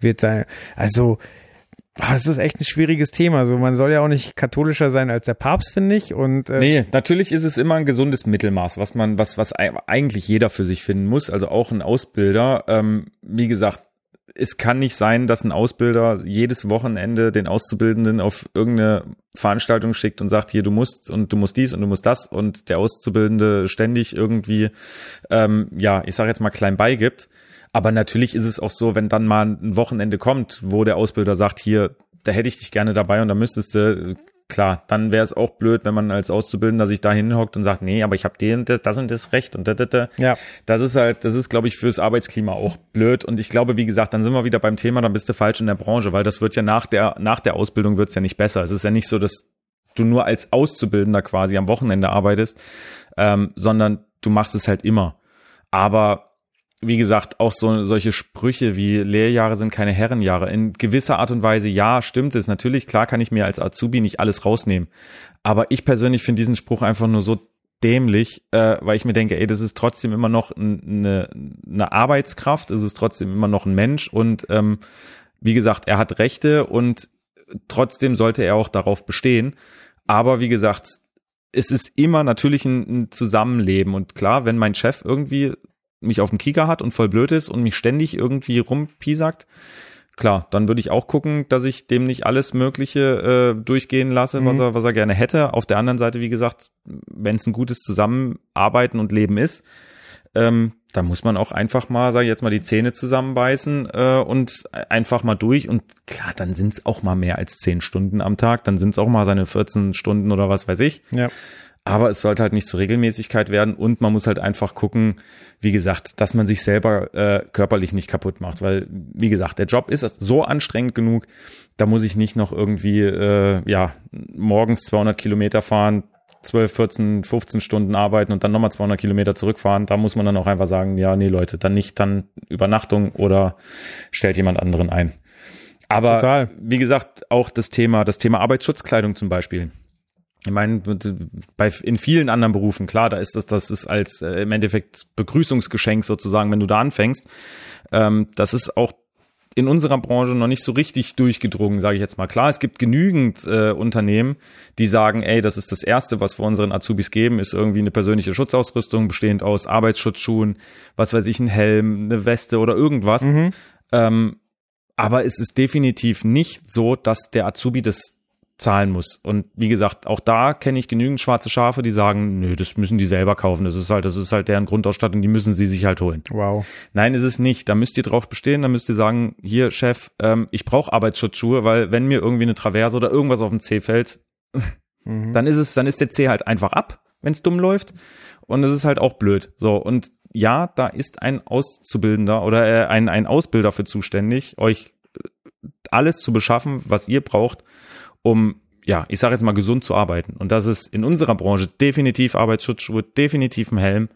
wird da, also boah, das ist echt ein schwieriges Thema. So, man soll ja auch nicht katholischer sein als der Papst, finde ich. Und äh, Nee, natürlich ist es immer ein gesundes Mittelmaß, was man, was, was ei- eigentlich jeder für sich finden muss, also auch ein Ausbilder. Ähm, wie gesagt, es kann nicht sein, dass ein Ausbilder jedes Wochenende den Auszubildenden auf irgendeine Veranstaltung schickt und sagt, hier, du musst und du musst dies und du musst das und der Auszubildende ständig irgendwie, ähm, ja, ich sage jetzt mal klein beigibt. Aber natürlich ist es auch so, wenn dann mal ein Wochenende kommt, wo der Ausbilder sagt, hier, da hätte ich dich gerne dabei und da müsstest du, klar, dann wäre es auch blöd, wenn man als Auszubildender sich da hinhockt und sagt, nee, aber ich habe den, das und das Recht und da, da, da. ja, Das ist halt, das ist, glaube ich, fürs Arbeitsklima auch blöd. Und ich glaube, wie gesagt, dann sind wir wieder beim Thema, dann bist du falsch in der Branche, weil das wird ja nach der, nach der Ausbildung wird's ja nicht besser. Es ist ja nicht so, dass du nur als Auszubildender quasi am Wochenende arbeitest, ähm, sondern du machst es halt immer. Aber wie gesagt, auch so solche Sprüche wie Lehrjahre sind keine Herrenjahre. In gewisser Art und Weise, ja, stimmt es. Natürlich, klar kann ich mir als Azubi nicht alles rausnehmen. Aber ich persönlich finde diesen Spruch einfach nur so dämlich, äh, weil ich mir denke, ey, das ist trotzdem immer noch eine, eine Arbeitskraft, es ist trotzdem immer noch ein Mensch und ähm, wie gesagt, er hat Rechte und trotzdem sollte er auch darauf bestehen. Aber wie gesagt, es ist immer natürlich ein, ein Zusammenleben und klar, wenn mein Chef irgendwie mich auf dem Kieker hat und voll blöd ist und mich ständig irgendwie rumpiesackt, klar, dann würde ich auch gucken, dass ich dem nicht alles Mögliche äh, durchgehen lasse, was, Mhm. er, was er gerne hätte. Auf der anderen Seite, wie gesagt, wenn es ein gutes Zusammenarbeiten und Leben ist, ähm, da muss man auch einfach mal, sag ich jetzt mal, die Zähne zusammenbeißen äh, und einfach mal durch. Und klar, dann sind es auch mal mehr als zehn Stunden am Tag, dann sind es auch mal seine 14 Stunden oder was weiß ich. ja. Aber es sollte halt nicht zur Regelmäßigkeit werden und man muss halt einfach gucken, wie gesagt, dass man sich selber äh, körperlich nicht kaputt macht, weil wie gesagt, der Job ist so anstrengend genug, da muss ich nicht noch irgendwie äh, ja morgens 200 Kilometer fahren, 12, 14, 15 Stunden arbeiten und dann nochmal 200 Kilometer zurückfahren. Da muss man dann auch einfach sagen, ja, nee Leute, dann nicht, dann Übernachtung oder stellt jemand anderen ein. Aber Total. wie gesagt, auch das Thema, das Thema Arbeitsschutzkleidung zum Beispiel. Ich meine, bei, in vielen anderen Berufen, klar, da ist das, das ist als äh, im Endeffekt Begrüßungsgeschenk sozusagen, wenn du da anfängst. Ähm, das ist auch in unserer Branche noch nicht so richtig durchgedrungen, sage ich jetzt mal. Klar, es gibt genügend äh, Unternehmen, die sagen, ey, das ist das Erste, was wir unseren Azubis geben, ist irgendwie eine persönliche Schutzausrüstung, bestehend aus Arbeitsschutzschuhen, was weiß ich, ein Helm, eine Weste oder irgendwas. Ähm, aber es ist definitiv nicht so, dass der Azubi das zahlen muss. Und wie gesagt, auch da kenne ich genügend schwarze Schafe, die sagen, nö, das müssen die selber kaufen. Das ist halt, das ist halt deren Grundausstattung, die müssen sie sich halt holen. Wow. Nein, ist es nicht. Da müsst ihr drauf bestehen, da müsst ihr sagen, hier, Chef, ähm, ich brauche Arbeitsschutzschuhe, weil wenn mir irgendwie eine Traverse oder irgendwas auf den Zeh fällt, Mhm. dann ist es, dann ist der Zeh halt einfach ab, wenn es dumm läuft. Und es ist halt auch blöd. So, und ja, da ist ein Auszubildender oder äh, ein, ein Ausbilder für zuständig, euch äh, alles zu beschaffen, was ihr braucht, um, ja, ich sage jetzt mal, gesund zu arbeiten. Und das ist in unserer Branche definitiv Arbeitsschutzschuhe, definitiv ein Helm.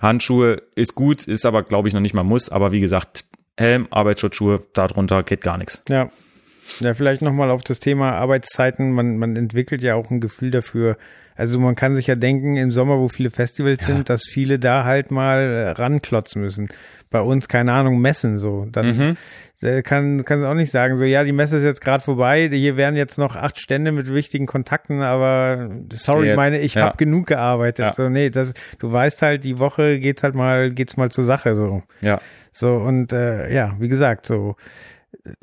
Handschuhe ist gut, ist aber, glaube ich, noch nicht mal muss. Aber wie gesagt, Helm, Arbeitsschutzschuhe, darunter geht gar nichts. Ja. Ja, vielleicht nochmal auf das Thema Arbeitszeiten. Man, man entwickelt ja auch ein Gefühl dafür. Also man kann sich ja denken, im Sommer, wo viele Festivals sind, dass viele da halt mal äh, ranklotzen müssen. Bei uns, keine Ahnung, messen so. Dann Mhm. kann, kann auch nicht sagen, so ja, die Messe ist jetzt gerade vorbei, hier wären jetzt noch acht Stände mit wichtigen Kontakten, aber sorry, Jetzt, meine, ich ja. habe genug gearbeitet. Ja. So, nee, das, du weißt halt, die Woche geht's halt mal, geht's mal zur Sache so. Ja. So, und äh, ja, wie gesagt, so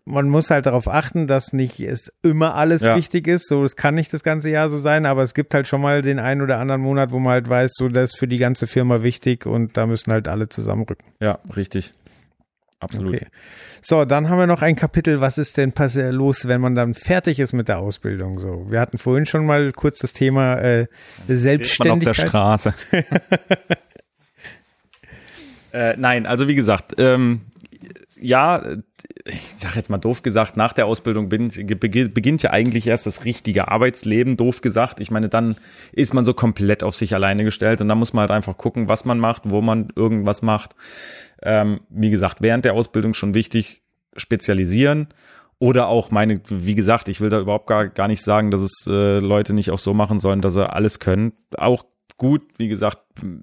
man muss halt darauf achten, dass nicht es immer alles Ja. wichtig ist. So, es kann nicht das ganze Jahr so sein, aber es gibt halt schon mal den einen oder anderen Monat, wo man halt weiß, so das ist für die ganze Firma wichtig und da müssen halt alle zusammenrücken. Ja, richtig. absolut. Okay. So, dann haben wir noch ein Kapitel, was ist denn los, wenn man dann fertig ist mit der Ausbildung? So, wir hatten vorhin schon mal kurz das Thema äh, Selbstständigkeit. auf der Straße. (laughs) äh, nein, also wie gesagt, ähm, ja, ich sag jetzt mal doof gesagt, nach der Ausbildung beginnt ja eigentlich erst das richtige Arbeitsleben, doof gesagt. Ich meine, dann ist man so komplett auf sich alleine gestellt und dann muss man halt einfach gucken, was man macht, wo man irgendwas macht. Ähm, wie gesagt, während der Ausbildung schon wichtig, spezialisieren oder auch meine, wie gesagt, ich will da überhaupt gar, gar nicht sagen, dass es äh, Leute nicht auch so machen sollen, dass sie alles können. Auch gut, wie gesagt,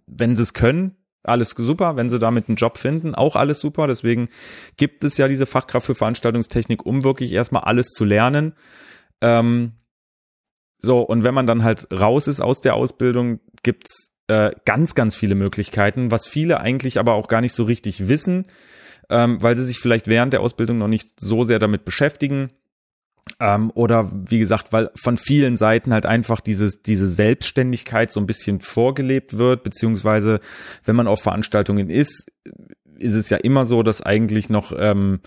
wenn sie es können, alles super, wenn sie damit einen Job finden, auch alles super. Deswegen gibt es ja diese Fachkraft für Veranstaltungstechnik, um wirklich erstmal alles zu lernen. Ähm, so, und wenn man dann halt raus ist aus der Ausbildung, gibt's äh, ganz, ganz viele Möglichkeiten, was viele eigentlich aber auch gar nicht so richtig wissen, ähm, weil sie sich vielleicht während der Ausbildung noch nicht so sehr damit beschäftigen. Ähm, oder wie gesagt, weil von vielen Seiten halt einfach dieses, diese Selbstständigkeit so ein bisschen vorgelebt wird, beziehungsweise wenn man auf Veranstaltungen ist, ist es ja immer so, dass eigentlich noch ähm,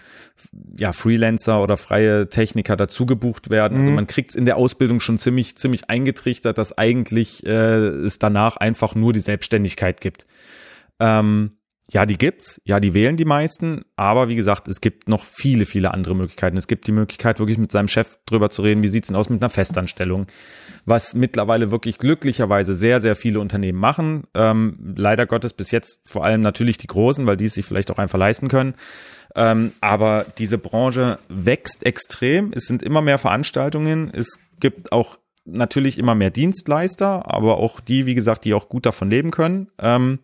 ja Freelancer oder freie Techniker dazu gebucht werden. Also mhm. Also man kriegt es in der Ausbildung schon ziemlich ziemlich eingetrichtert, dass eigentlich äh, es danach einfach nur die Selbstständigkeit gibt. Ähm, ja, die gibt's. Ja, die wählen die meisten. Aber wie gesagt, es gibt noch viele, viele andere Möglichkeiten. Es gibt die Möglichkeit, wirklich mit seinem Chef drüber zu reden, wie sieht's denn aus mit einer Festanstellung? Was mittlerweile wirklich glücklicherweise sehr, sehr viele Unternehmen machen. Ähm, leider Gottes bis jetzt vor allem natürlich die Großen, weil die es sich vielleicht auch einfach leisten können. Ähm, aber diese Branche wächst extrem. Es sind immer mehr Veranstaltungen. Es gibt auch natürlich immer mehr Dienstleister, aber auch die, wie gesagt, die auch gut davon leben können. Ähm,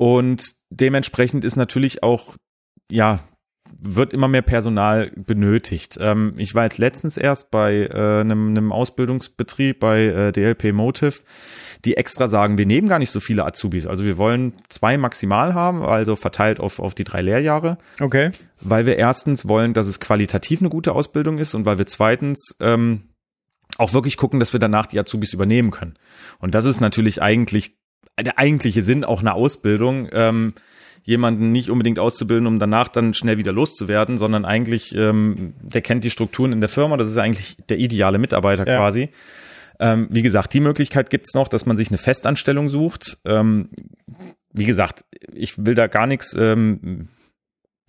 und dementsprechend ist natürlich auch, ja, wird immer mehr Personal benötigt. Ähm, ich war jetzt letztens erst bei äh, einem, einem Ausbildungsbetrieb bei äh, DLP Motive, die extra sagen, wir nehmen gar nicht so viele Azubis. Also wir wollen zwei maximal haben, also verteilt auf, auf die drei Lehrjahre. Okay. Weil wir erstens wollen, dass es qualitativ eine gute Ausbildung ist und weil wir zweitens ähm, auch wirklich gucken, dass wir danach die Azubis übernehmen können. Und das ist natürlich eigentlich der eigentliche Sinn auch einer Ausbildung, ähm, jemanden nicht unbedingt auszubilden, um danach dann schnell wieder loszuwerden, sondern eigentlich, ähm, der kennt die Strukturen in der Firma, das ist eigentlich der ideale Mitarbeiter ja. quasi. Ähm, wie gesagt, die Möglichkeit gibt's noch, dass man sich eine Festanstellung sucht. Ähm, wie gesagt, ich will da gar nichts ähm,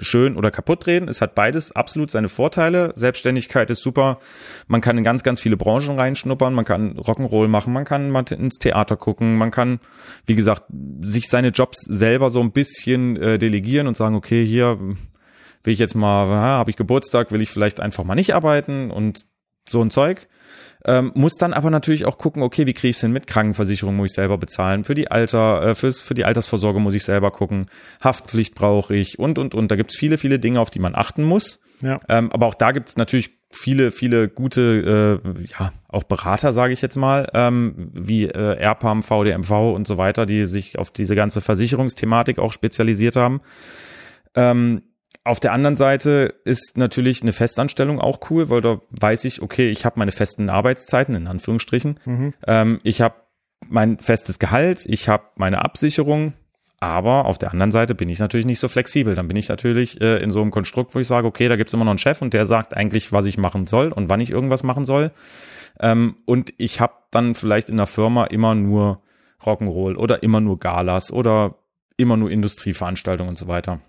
schön oder kaputt reden. Es hat beides absolut seine Vorteile. Selbstständigkeit ist super. Man kann in ganz, ganz viele Branchen reinschnuppern. Man kann Rock'n'Roll machen. Man kann mal ins Theater gucken. Man kann, wie gesagt, sich seine Jobs selber so ein bisschen äh, delegieren und sagen, okay, hier will ich jetzt mal, habe ich Geburtstag, will ich vielleicht einfach mal nicht arbeiten und so ein Zeug. Ähm, muss dann aber natürlich auch gucken, okay, wie kriege ich es hin mit Krankenversicherung muss ich selber bezahlen, für die Alter, äh, fürs, für die Altersvorsorge muss ich selber gucken, Haftpflicht brauche ich und und und. Da gibt es viele, viele Dinge, auf die man achten muss. Ja. Ähm, aber auch da gibt es natürlich viele, viele gute, äh, ja, auch Berater, sage ich jetzt mal, ähm, wie äh, RPAM, VDMV und so weiter, die sich auf diese ganze Versicherungsthematik auch spezialisiert haben. Ähm, auf der anderen Seite ist natürlich eine Festanstellung auch cool, weil da weiß ich, okay, ich habe meine festen Arbeitszeiten, in Anführungsstrichen. Mhm. Ähm, ich habe mein festes Gehalt, ich habe meine Absicherung, aber auf der anderen Seite bin ich natürlich nicht so flexibel. Dann bin ich natürlich äh, in so einem Konstrukt, wo ich sage, okay, da gibt's immer noch einen Chef und der sagt eigentlich, was ich machen soll und wann ich irgendwas machen soll. Ähm, und ich habe dann vielleicht in der Firma immer nur Rock'n'Roll oder immer nur Galas oder immer nur Industrieveranstaltungen und so weiter.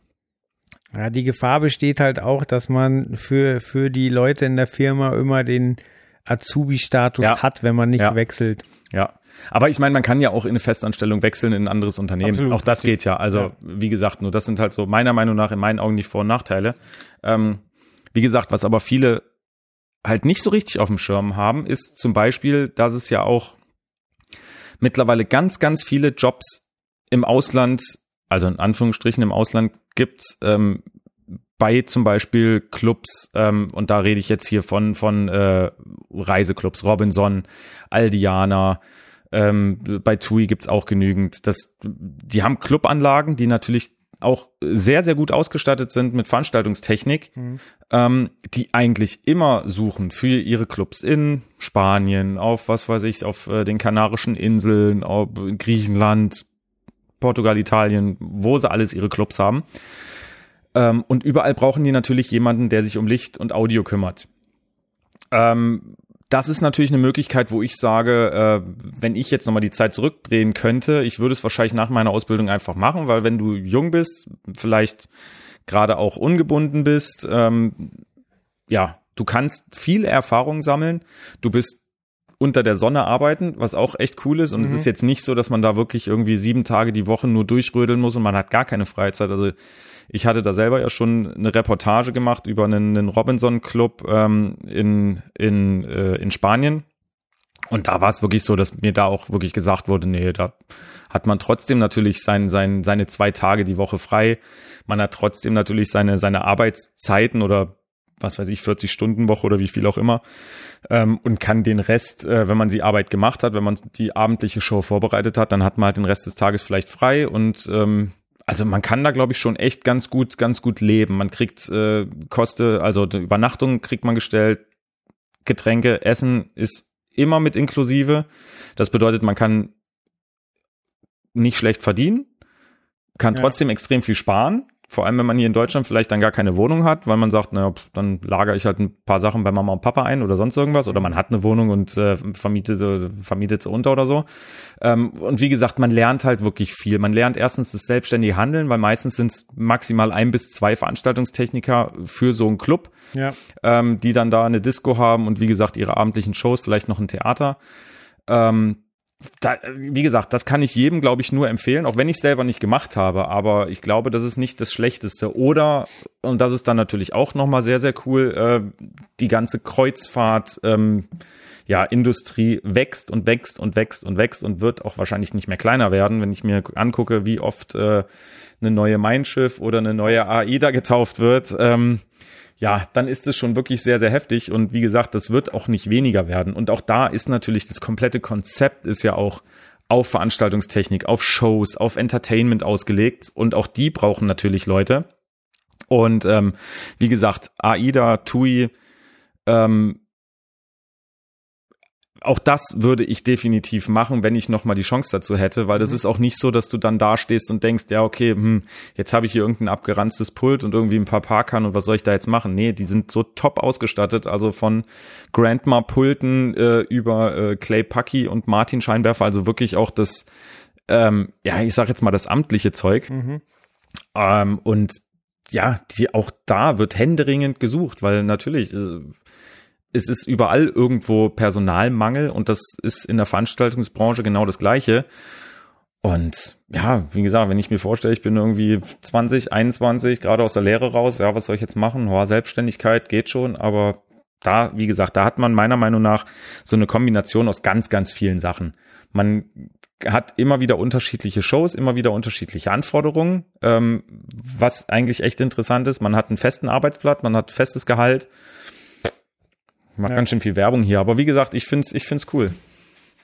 Ja, die Gefahr besteht halt auch, dass man für, für die Leute in der Firma immer den Azubi-Status ja. hat, wenn man nicht ja. wechselt. Ja. Aber ich meine, man kann ja auch in eine Festanstellung wechseln in ein anderes Unternehmen. Absolut. Auch das geht ja. Also, ja. wie gesagt, nur das sind halt so meiner Meinung nach in meinen Augen die Vor- und Nachteile. Ähm, wie gesagt, was aber viele halt nicht so richtig auf dem Schirm haben, ist zum Beispiel, dass es ja auch mittlerweile ganz, ganz viele Jobs im Ausland, also in Anführungsstrichen im Ausland gibt, ähm, bei zum Beispiel Clubs, ähm, und da rede ich jetzt hier von, von äh, Reiseclubs, Robinson, Aldiana, ähm, bei TUI gibt's auch genügend. Das, die haben Clubanlagen, die natürlich auch sehr, sehr gut ausgestattet sind mit Veranstaltungstechnik, mhm. ähm, die eigentlich immer suchen für ihre Clubs in Spanien, auf was weiß ich, auf äh, den Kanarischen Inseln, auf Griechenland, Portugal, Italien, wo sie alles ihre Clubs haben. Ähm, und überall brauchen die natürlich jemanden, der sich um Licht und Audio kümmert. Ähm, das ist natürlich eine Möglichkeit, wo ich sage, äh, wenn ich jetzt nochmal die Zeit zurückdrehen könnte, ich würde es wahrscheinlich nach meiner Ausbildung einfach machen, weil wenn du jung bist, vielleicht gerade auch ungebunden bist, ähm, ja, du kannst viel Erfahrung sammeln, du bist unter der Sonne arbeiten, was auch echt cool ist. Und mhm. es ist jetzt nicht so, dass man da wirklich irgendwie sieben Tage die Woche nur durchrödeln muss und man hat gar keine Freizeit. Also ich hatte da selber ja schon eine Reportage gemacht über einen, einen Robinson-Club ähm, in, in, äh, in Spanien. Und da war es wirklich so, dass mir da auch wirklich gesagt wurde, nee, da hat man trotzdem natürlich sein, sein, seine zwei Tage die Woche frei. Man hat trotzdem natürlich seine, seine Arbeitszeiten oder was weiß ich, 40 Stunden Woche oder wie viel auch immer ähm, und kann den Rest, äh, wenn man die Arbeit gemacht hat, wenn man die abendliche Show vorbereitet hat, dann hat man halt den Rest des Tages vielleicht frei und ähm, also man kann da glaube ich schon echt ganz gut, ganz gut leben. Man kriegt äh, Koste, also Übernachtung kriegt man gestellt, Getränke, Essen ist immer mit inklusive. Das bedeutet, man kann nicht schlecht verdienen, kann trotzdem ja. extrem viel sparen vor allem, wenn man hier in Deutschland vielleicht dann gar keine Wohnung hat, weil man sagt, naja, dann lagere ich halt ein paar Sachen bei Mama und Papa ein oder sonst irgendwas. Oder man hat eine Wohnung und äh, vermietet, äh, vermietet sie unter oder so. Ähm, und wie gesagt, man lernt halt wirklich viel. Man lernt erstens das selbstständige Handeln, weil meistens sind es maximal ein bis zwei Veranstaltungstechniker für so einen Club, ja. ähm, die dann da eine Disco haben und wie gesagt ihre abendlichen Shows, vielleicht noch ein Theater. Ähm, da, wie gesagt, das kann ich jedem, glaube ich, nur empfehlen, auch wenn ich selber nicht gemacht habe. Aber ich glaube, das ist nicht das Schlechteste. Oder, und das ist dann natürlich auch nochmal sehr, sehr cool, äh, die ganze Kreuzfahrt, ähm, ja, Industrie wächst und wächst und wächst und wächst und wird auch wahrscheinlich nicht mehr kleiner werden, wenn ich mir angucke, wie oft äh, eine neue Mein Schiff oder eine neue AIDA getauft wird. Ähm, ja, dann ist es schon wirklich sehr, sehr heftig. Und wie gesagt, das wird auch nicht weniger werden. Und auch da ist natürlich das komplette Konzept ist ja auch auf Veranstaltungstechnik, auf Shows, auf Entertainment ausgelegt. Und auch die brauchen natürlich Leute. Und ähm, wie gesagt, AIDA, TUI, ähm, auch das würde ich definitiv machen, wenn ich nochmal die Chance dazu hätte, weil das mhm. ist auch nicht so, dass du dann da stehst und denkst, ja, okay, hm, jetzt habe ich hier irgendein abgeranztes Pult und irgendwie ein paar Parkern und was soll ich da jetzt machen? Nee, die sind so top ausgestattet, also von Grandma-Pulten äh, über äh, Clay Pucky und Martin Scheinwerfer, also wirklich auch das, ähm, ja, ich sag jetzt mal das amtliche Zeug. Mhm. Ähm, und ja, die auch da wird händeringend gesucht, weil natürlich, äh, es ist überall irgendwo Personalmangel und das ist in der Veranstaltungsbranche genau das Gleiche. Und ja, wie gesagt, wenn ich mir vorstelle, ich bin irgendwie 20, 21, gerade aus der Lehre raus, ja, was soll ich jetzt machen? Hoher Selbstständigkeit geht schon, aber da, wie gesagt, da hat man meiner Meinung nach so eine Kombination aus ganz, ganz vielen Sachen. Man hat immer wieder unterschiedliche Shows, immer wieder unterschiedliche Anforderungen, ähm, was eigentlich echt interessant ist. Man hat einen festen Arbeitsblatt, man hat festes Gehalt, Macht ja. ganz schön viel Werbung hier, aber wie gesagt, ich find's, ich find's cool.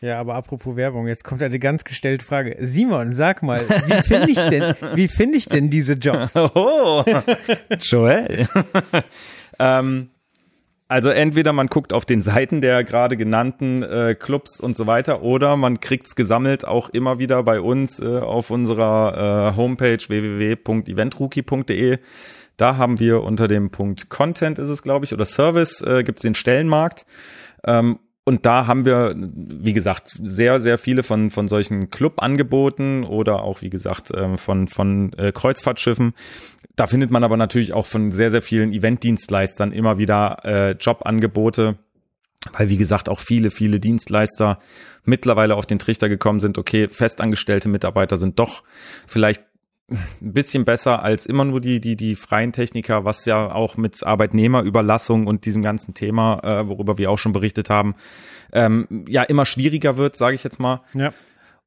Ja, aber apropos Werbung, jetzt kommt eine ganz gestellte Frage. Simon, sag mal, wie finde ich denn, (laughs) wie finde ich denn diese Jobs? (laughs) Oh, Joel. (laughs) ähm, also entweder man guckt auf den Seiten der gerade genannten äh, Clubs und so weiter, oder man kriegt's gesammelt auch immer wieder bei uns äh, auf unserer äh, Homepage www.eventrookie.de. Da haben wir unter dem Punkt Content ist es, glaube ich, oder Service äh, gibt es den Stellenmarkt. Ähm, und da haben wir, wie gesagt, sehr, sehr viele von, von solchen Clubangeboten oder auch, wie gesagt, ähm, von, von äh, Kreuzfahrtschiffen. Da findet man aber natürlich auch von sehr, sehr vielen Eventdienstleistern immer wieder äh, Jobangebote, weil, wie gesagt, auch viele, viele Dienstleister mittlerweile auf den Trichter gekommen sind, okay, festangestellte Mitarbeiter sind doch vielleicht ein bisschen besser als immer nur die, die, die freien Techniker, was ja auch mit Arbeitnehmerüberlassung und diesem ganzen Thema, äh, worüber wir auch schon berichtet haben, ähm, ja immer schwieriger wird, sage ich jetzt mal. Ja.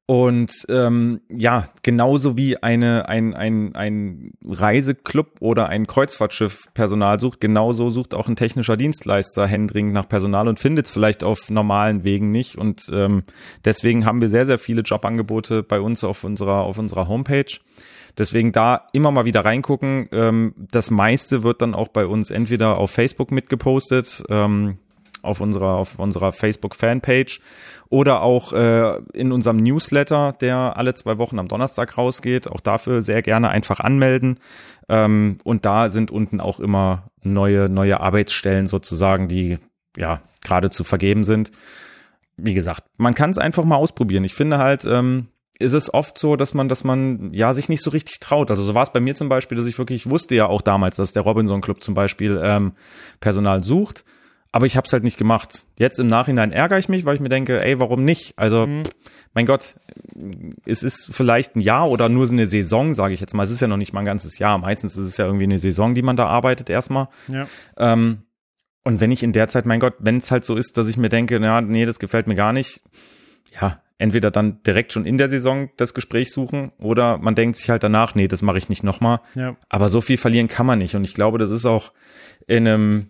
Und ähm, ja, genauso wie eine, ein, ein, ein Reiseclub oder ein Kreuzfahrtschiff Personal sucht, genauso sucht auch ein technischer Dienstleister händeringend nach Personal und findet es vielleicht auf normalen Wegen nicht. Und ähm, deswegen haben wir sehr, sehr viele Jobangebote bei uns auf unserer, auf unserer Homepage. Deswegen da immer mal wieder reingucken. Ähm, das meiste wird dann auch bei uns entweder auf Facebook mitgepostet. Ähm, auf unserer, auf unserer Facebook-Fanpage oder auch äh, in unserem Newsletter, der alle zwei Wochen am Donnerstag rausgeht. Auch dafür sehr gerne einfach anmelden. Ähm, und da sind unten auch immer neue, neue Arbeitsstellen sozusagen, die ja gerade zu vergeben sind. Wie gesagt, man kann es einfach mal ausprobieren. Ich finde halt, ähm, ist es oft so, dass man, dass man ja sich nicht so richtig traut. Also so war es bei mir zum Beispiel, dass ich wirklich wusste ja auch damals, dass der Robinson Club zum Beispiel ähm, Personal sucht aber ich habe es halt nicht gemacht. Jetzt im Nachhinein ärgere ich mich, weil ich mir denke, ey, warum nicht? Also, mhm. mein Gott, es ist vielleicht ein Jahr oder nur so eine Saison, sage ich jetzt mal. Es ist ja noch nicht mal ein ganzes Jahr. Meistens ist es ja irgendwie eine Saison, die man da arbeitet erstmal. Ja. Ähm, und wenn ich in der Zeit, mein Gott, wenn es halt so ist, dass ich mir denke, na, nee, das gefällt mir gar nicht, ja, entweder dann direkt schon in der Saison das Gespräch suchen oder man denkt sich halt danach, nee, das mache ich nicht nochmal. Ja. Aber so viel verlieren kann man nicht. Und ich glaube, das ist auch in einem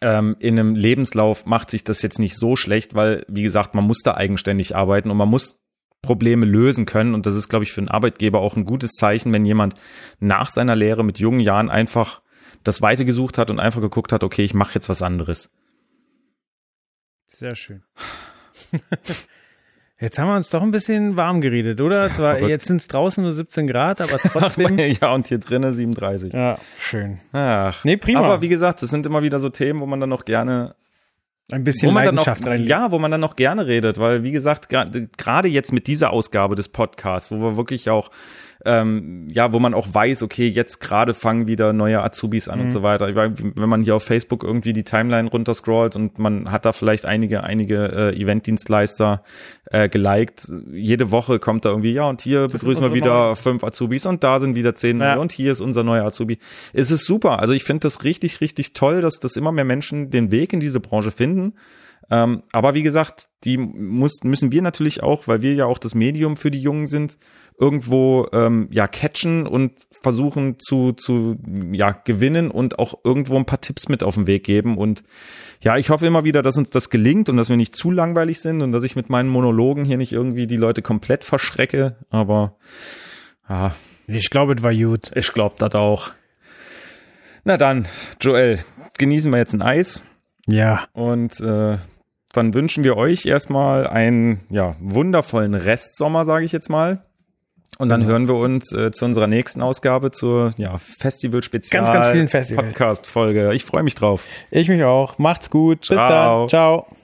ähm, in einem Lebenslauf macht sich das jetzt nicht so schlecht, weil, wie gesagt, man muss da eigenständig arbeiten und man muss Probleme lösen können. Und das ist, glaube ich, für einen Arbeitgeber auch ein gutes Zeichen, wenn jemand nach seiner Lehre mit jungen Jahren einfach das Weite gesucht hat und einfach geguckt hat, okay, ich mache jetzt was anderes. Sehr schön. (laughs) Jetzt haben wir uns doch ein bisschen warm geredet, oder? Ja, Zwar, jetzt sind es draußen nur 17 Grad, aber trotzdem. (laughs) ja, und hier drinnen 37. Ja, schön. Ach. Nee, prima. Aber wie gesagt, das sind immer wieder so Themen, wo man dann noch gerne ein bisschen wo man Leidenschaft dann noch, Ja, wo man dann noch gerne redet, weil wie gesagt, gerade jetzt mit dieser Ausgabe des Podcasts, wo wir wirklich auch ähm, ja, wo man auch weiß, okay, jetzt gerade fangen wieder neue Azubis an mhm. und so weiter. Wenn man hier auf Facebook irgendwie die Timeline runterscrollt und man hat da vielleicht einige, einige äh, Eventdienstleister äh, geliked, jede Woche kommt da irgendwie, ja, und hier das begrüßen wir wieder neue. fünf Azubis und da sind wieder zehn ja. und hier ist unser neuer Azubi. Es ist super. Also ich finde das richtig, richtig toll, dass, dass immer mehr Menschen den Weg in diese Branche finden. Ähm, aber wie gesagt, die muss, müssen wir natürlich auch, weil wir ja auch das Medium für die Jungen sind, irgendwo ähm, ja catchen und versuchen zu zu ja gewinnen und auch irgendwo ein paar Tipps mit auf den Weg geben und ja, ich hoffe immer wieder, dass uns das gelingt und dass wir nicht zu langweilig sind und dass ich mit meinen Monologen hier nicht irgendwie die Leute komplett verschrecke, aber ja. Ich glaube, es war gut. Ich glaube das auch. Na dann, Joel, genießen wir jetzt ein Eis. Ja. Und äh, dann wünschen wir euch erstmal einen ja, wundervollen Restsommer, sage ich jetzt mal. Und dann genau. hören wir uns äh, zu unserer nächsten Ausgabe zur ja, Festival-Spezial ganz, ganz vielen Festival. Podcast-Folge. Ich freue mich drauf. Ich mich auch. Macht's gut. Ciao. Bis dann. Ciao.